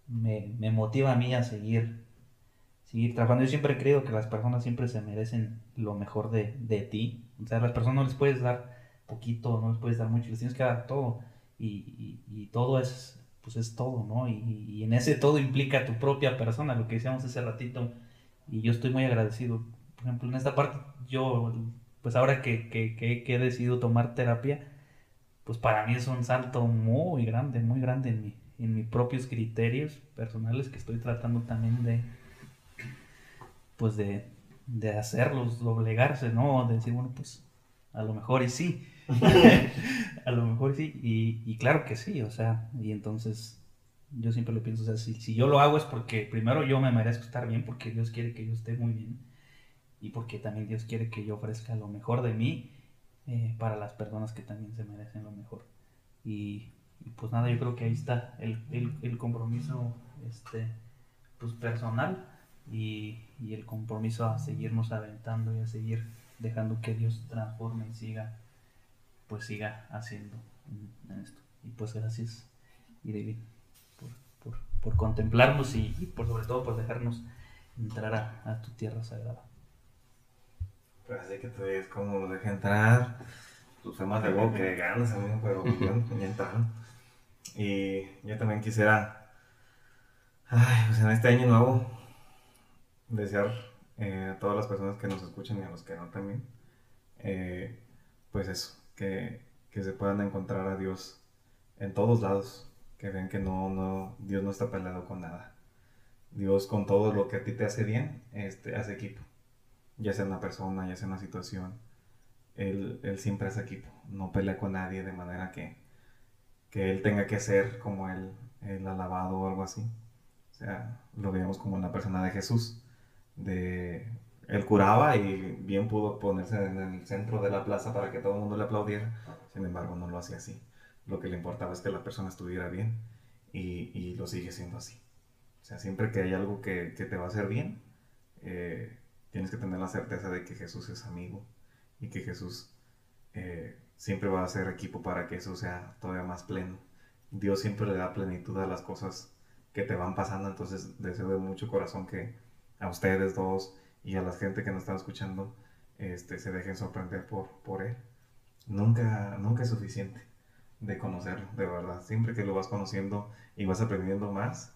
me, me motiva a mí a seguir seguir trabajando. Yo siempre he creído que las personas siempre se merecen lo mejor de, de ti. O sea, las personas no les puedes dar poquito, no les puedes dar mucho, les tienes que dar todo. Y, todo es, pues es todo, ¿no? Y, y, en ese todo implica tu propia persona, lo que decíamos hace ratito. Y yo estoy muy agradecido. Por ejemplo, en esta parte, yo, pues ahora que, que, que, que he decidido tomar terapia, pues para mí es un salto muy grande, muy grande en, mi, en mis propios criterios personales que estoy tratando también de, pues de, de hacerlos, doblegarse, ¿no? De decir, bueno, pues a lo mejor y sí. a lo mejor sí. Y, claro que sí, o sea, y entonces yo siempre lo pienso, o sea, si, yo lo hago es porque primero yo me merezco estar bien, porque Dios quiere que yo esté muy bien. Y porque también Dios quiere que yo ofrezca lo mejor de mí eh, para las personas que también se merecen lo mejor. Y, y pues nada, yo creo que ahí está el, el, el compromiso este, pues personal y, y, el compromiso a seguirnos aventando y a seguir dejando que Dios transforme y siga, pues siga haciendo en esto. Y pues gracias, Irene, por, por, por contemplarnos y, por sobre todo por dejarnos entrar a, tu tierra sagrada. Pues así que tú ves como los dejé entrar, pues fue más de huevo que ganas, amigo, pero bueno, ya entraron. Y yo también quisiera, ay, pues en este año nuevo, desear eh, a todas las personas que nos escuchan y a los que no también, eh, pues eso, que, que, se puedan encontrar a Dios en todos lados, que vean que no, no, Dios no está peleado con nada. Dios con todo lo que a ti te hace bien, este, hace equipo, ya sea una persona, ya sea una situación. él, él siempre es equipo, no pelea con nadie de manera que, que él tenga que ser como él, el alabado o algo así. O sea, lo veíamos como una persona de Jesús, de él curaba y bien pudo ponerse en el centro de la plaza para que todo el mundo le aplaudiera, sin embargo no lo hacía así. Lo que le importaba es que la persona estuviera bien y, y lo sigue siendo así. O sea, siempre que hay algo que, que te va a hacer bien, eh, tienes que tener la certeza de que Jesús es amigo y que Jesús eh, siempre va a ser equipo para que eso sea todavía más pleno. Dios siempre le da plenitud a las cosas que te van pasando, entonces deseo de mucho corazón que a ustedes dos y a la gente que nos está escuchando este, se dejen sorprender por, por Él. Nunca, nunca es suficiente de conocerlo, de verdad. Siempre que lo vas conociendo y vas aprendiendo más,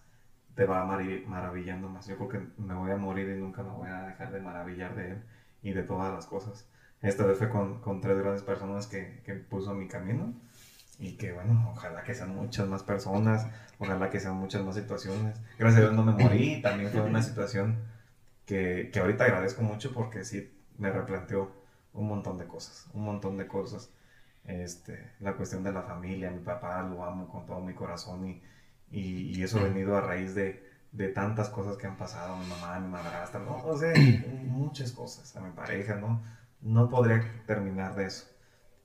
te va maravillando más. Yo creo que me voy a morir y nunca me voy a dejar de maravillar de Él y de todas las cosas. Esta vez fue con, con tres grandes personas que, que puso a mi camino y que bueno, ojalá que sean muchas más personas, ojalá que sean muchas más situaciones. Gracias a Dios no me morí, también fue una situación que, que ahorita agradezco mucho porque sí me replanteó un montón de cosas, un montón de cosas. Este, la cuestión de la familia, mi papá lo amo con todo mi corazón y, y, eso ha venido a raíz de, de, tantas cosas que han pasado, mi mamá, mi madrastra, ¿no? O sea, muchas cosas, a mi pareja, ¿no? No podría terminar de eso.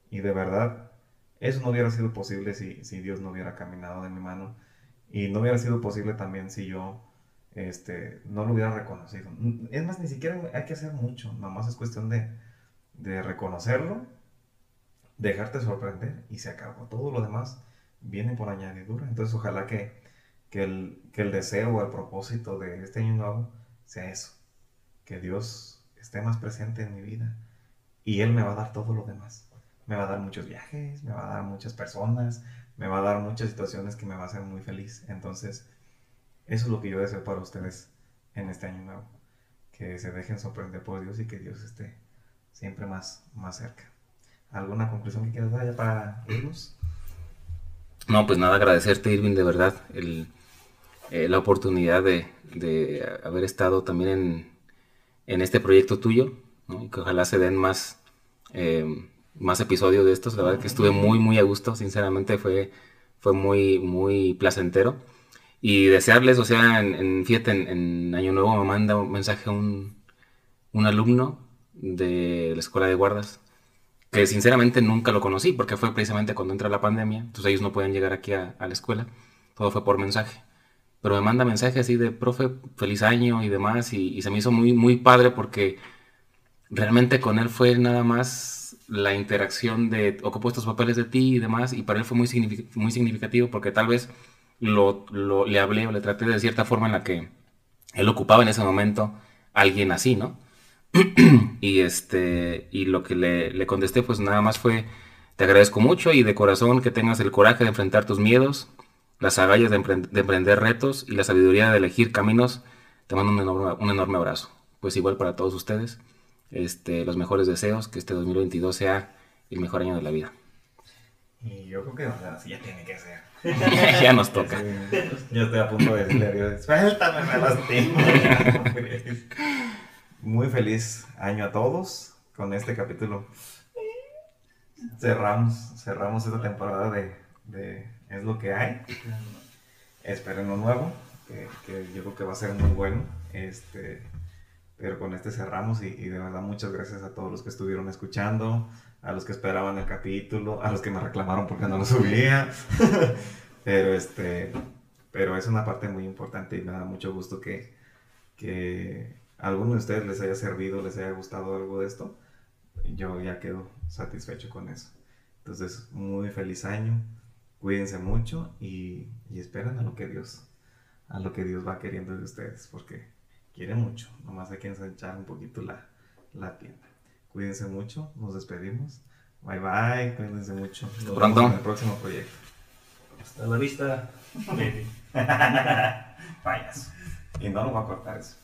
Y de verdad, eso no hubiera sido posible si, si Dios no hubiera caminado de mi mano. Y no hubiera sido posible también si yo este, no lo hubiera reconocido. Es más, ni siquiera hay que hacer mucho, nada más es cuestión de, de reconocerlo, dejarte sorprender y se acabó. Todo lo demás viene por añadidura. Entonces ojalá que, que, el, que el deseo o el propósito de este año nuevo sea eso, que Dios esté más presente en mi vida y Él me va a dar todo lo demás. Me va a dar muchos viajes, me va a dar muchas personas, me va a dar muchas situaciones que me va a hacer muy feliz. Entonces, eso es lo que yo deseo para ustedes en este año nuevo. Que se dejen sorprender por Dios y que Dios esté siempre más, más cerca. ¿Alguna conclusión que quieras dar ya para irnos? No, pues nada, agradecerte, Irving, de verdad, el, eh, la oportunidad de, de, haber estado también en, en este proyecto tuyo, y que ojalá se den más, eh, más episodios de estos. La verdad que estuve muy, muy a gusto, sinceramente fue, fue muy, muy placentero. Y desearles, o sea, en, en fíjate, en, Año Nuevo me manda un mensaje un, un alumno de la escuela de guardas que sinceramente nunca lo conocí porque fue precisamente cuando entra la pandemia, entonces ellos no pueden llegar aquí a, la escuela, todo fue por mensaje. Pero me manda mensaje así de, profe, feliz año y demás, y, se me hizo muy, muy padre porque realmente con él fue nada más la interacción de, ocupó estos papeles de ti y demás, y para él fue muy, muy significativo porque tal vez lo, lo, le hablé o le traté de cierta forma en la que él ocupaba en ese momento alguien así, ¿no? y este y lo que le, le, contesté pues nada más fue te agradezco mucho y de corazón que tengas el coraje de enfrentar tus miedos, las agallas de, emprender retos y la sabiduría de elegir caminos. Te mando un enorme, un enorme abrazo. Pues igual para todos ustedes, este, los mejores deseos, que este 2022 sea el mejor año de la vida. Y yo creo que así ya tiene que ser. ya nos toca. yo estoy a punto de decirle a Dios, suéltame, me lastimo. Muy feliz año a todos con este capítulo. Cerramos, cerramos esta temporada de, Es lo que hay. Esperen lo nuevo, que, yo creo que va a ser muy bueno. Este, pero con este cerramos y, de verdad muchas gracias a todos los que estuvieron escuchando, a los que esperaban el capítulo, a los que me reclamaron porque no lo subía. pero este, pero es una parte muy importante y me da mucho gusto que, que a alguno de ustedes les haya servido, les haya gustado algo de esto, yo ya quedo satisfecho con eso. Entonces, muy feliz año, cuídense mucho y, y esperen a lo que Dios, a lo que Dios va queriendo de ustedes, porque quiere mucho, nomás hay que ensanchar un poquito la, la tienda. Cuídense mucho, nos despedimos. Bye bye, cuídense mucho. Nos pronto. en el próximo proyecto. Hasta la vista, baby. Y no lo va a cortar eso.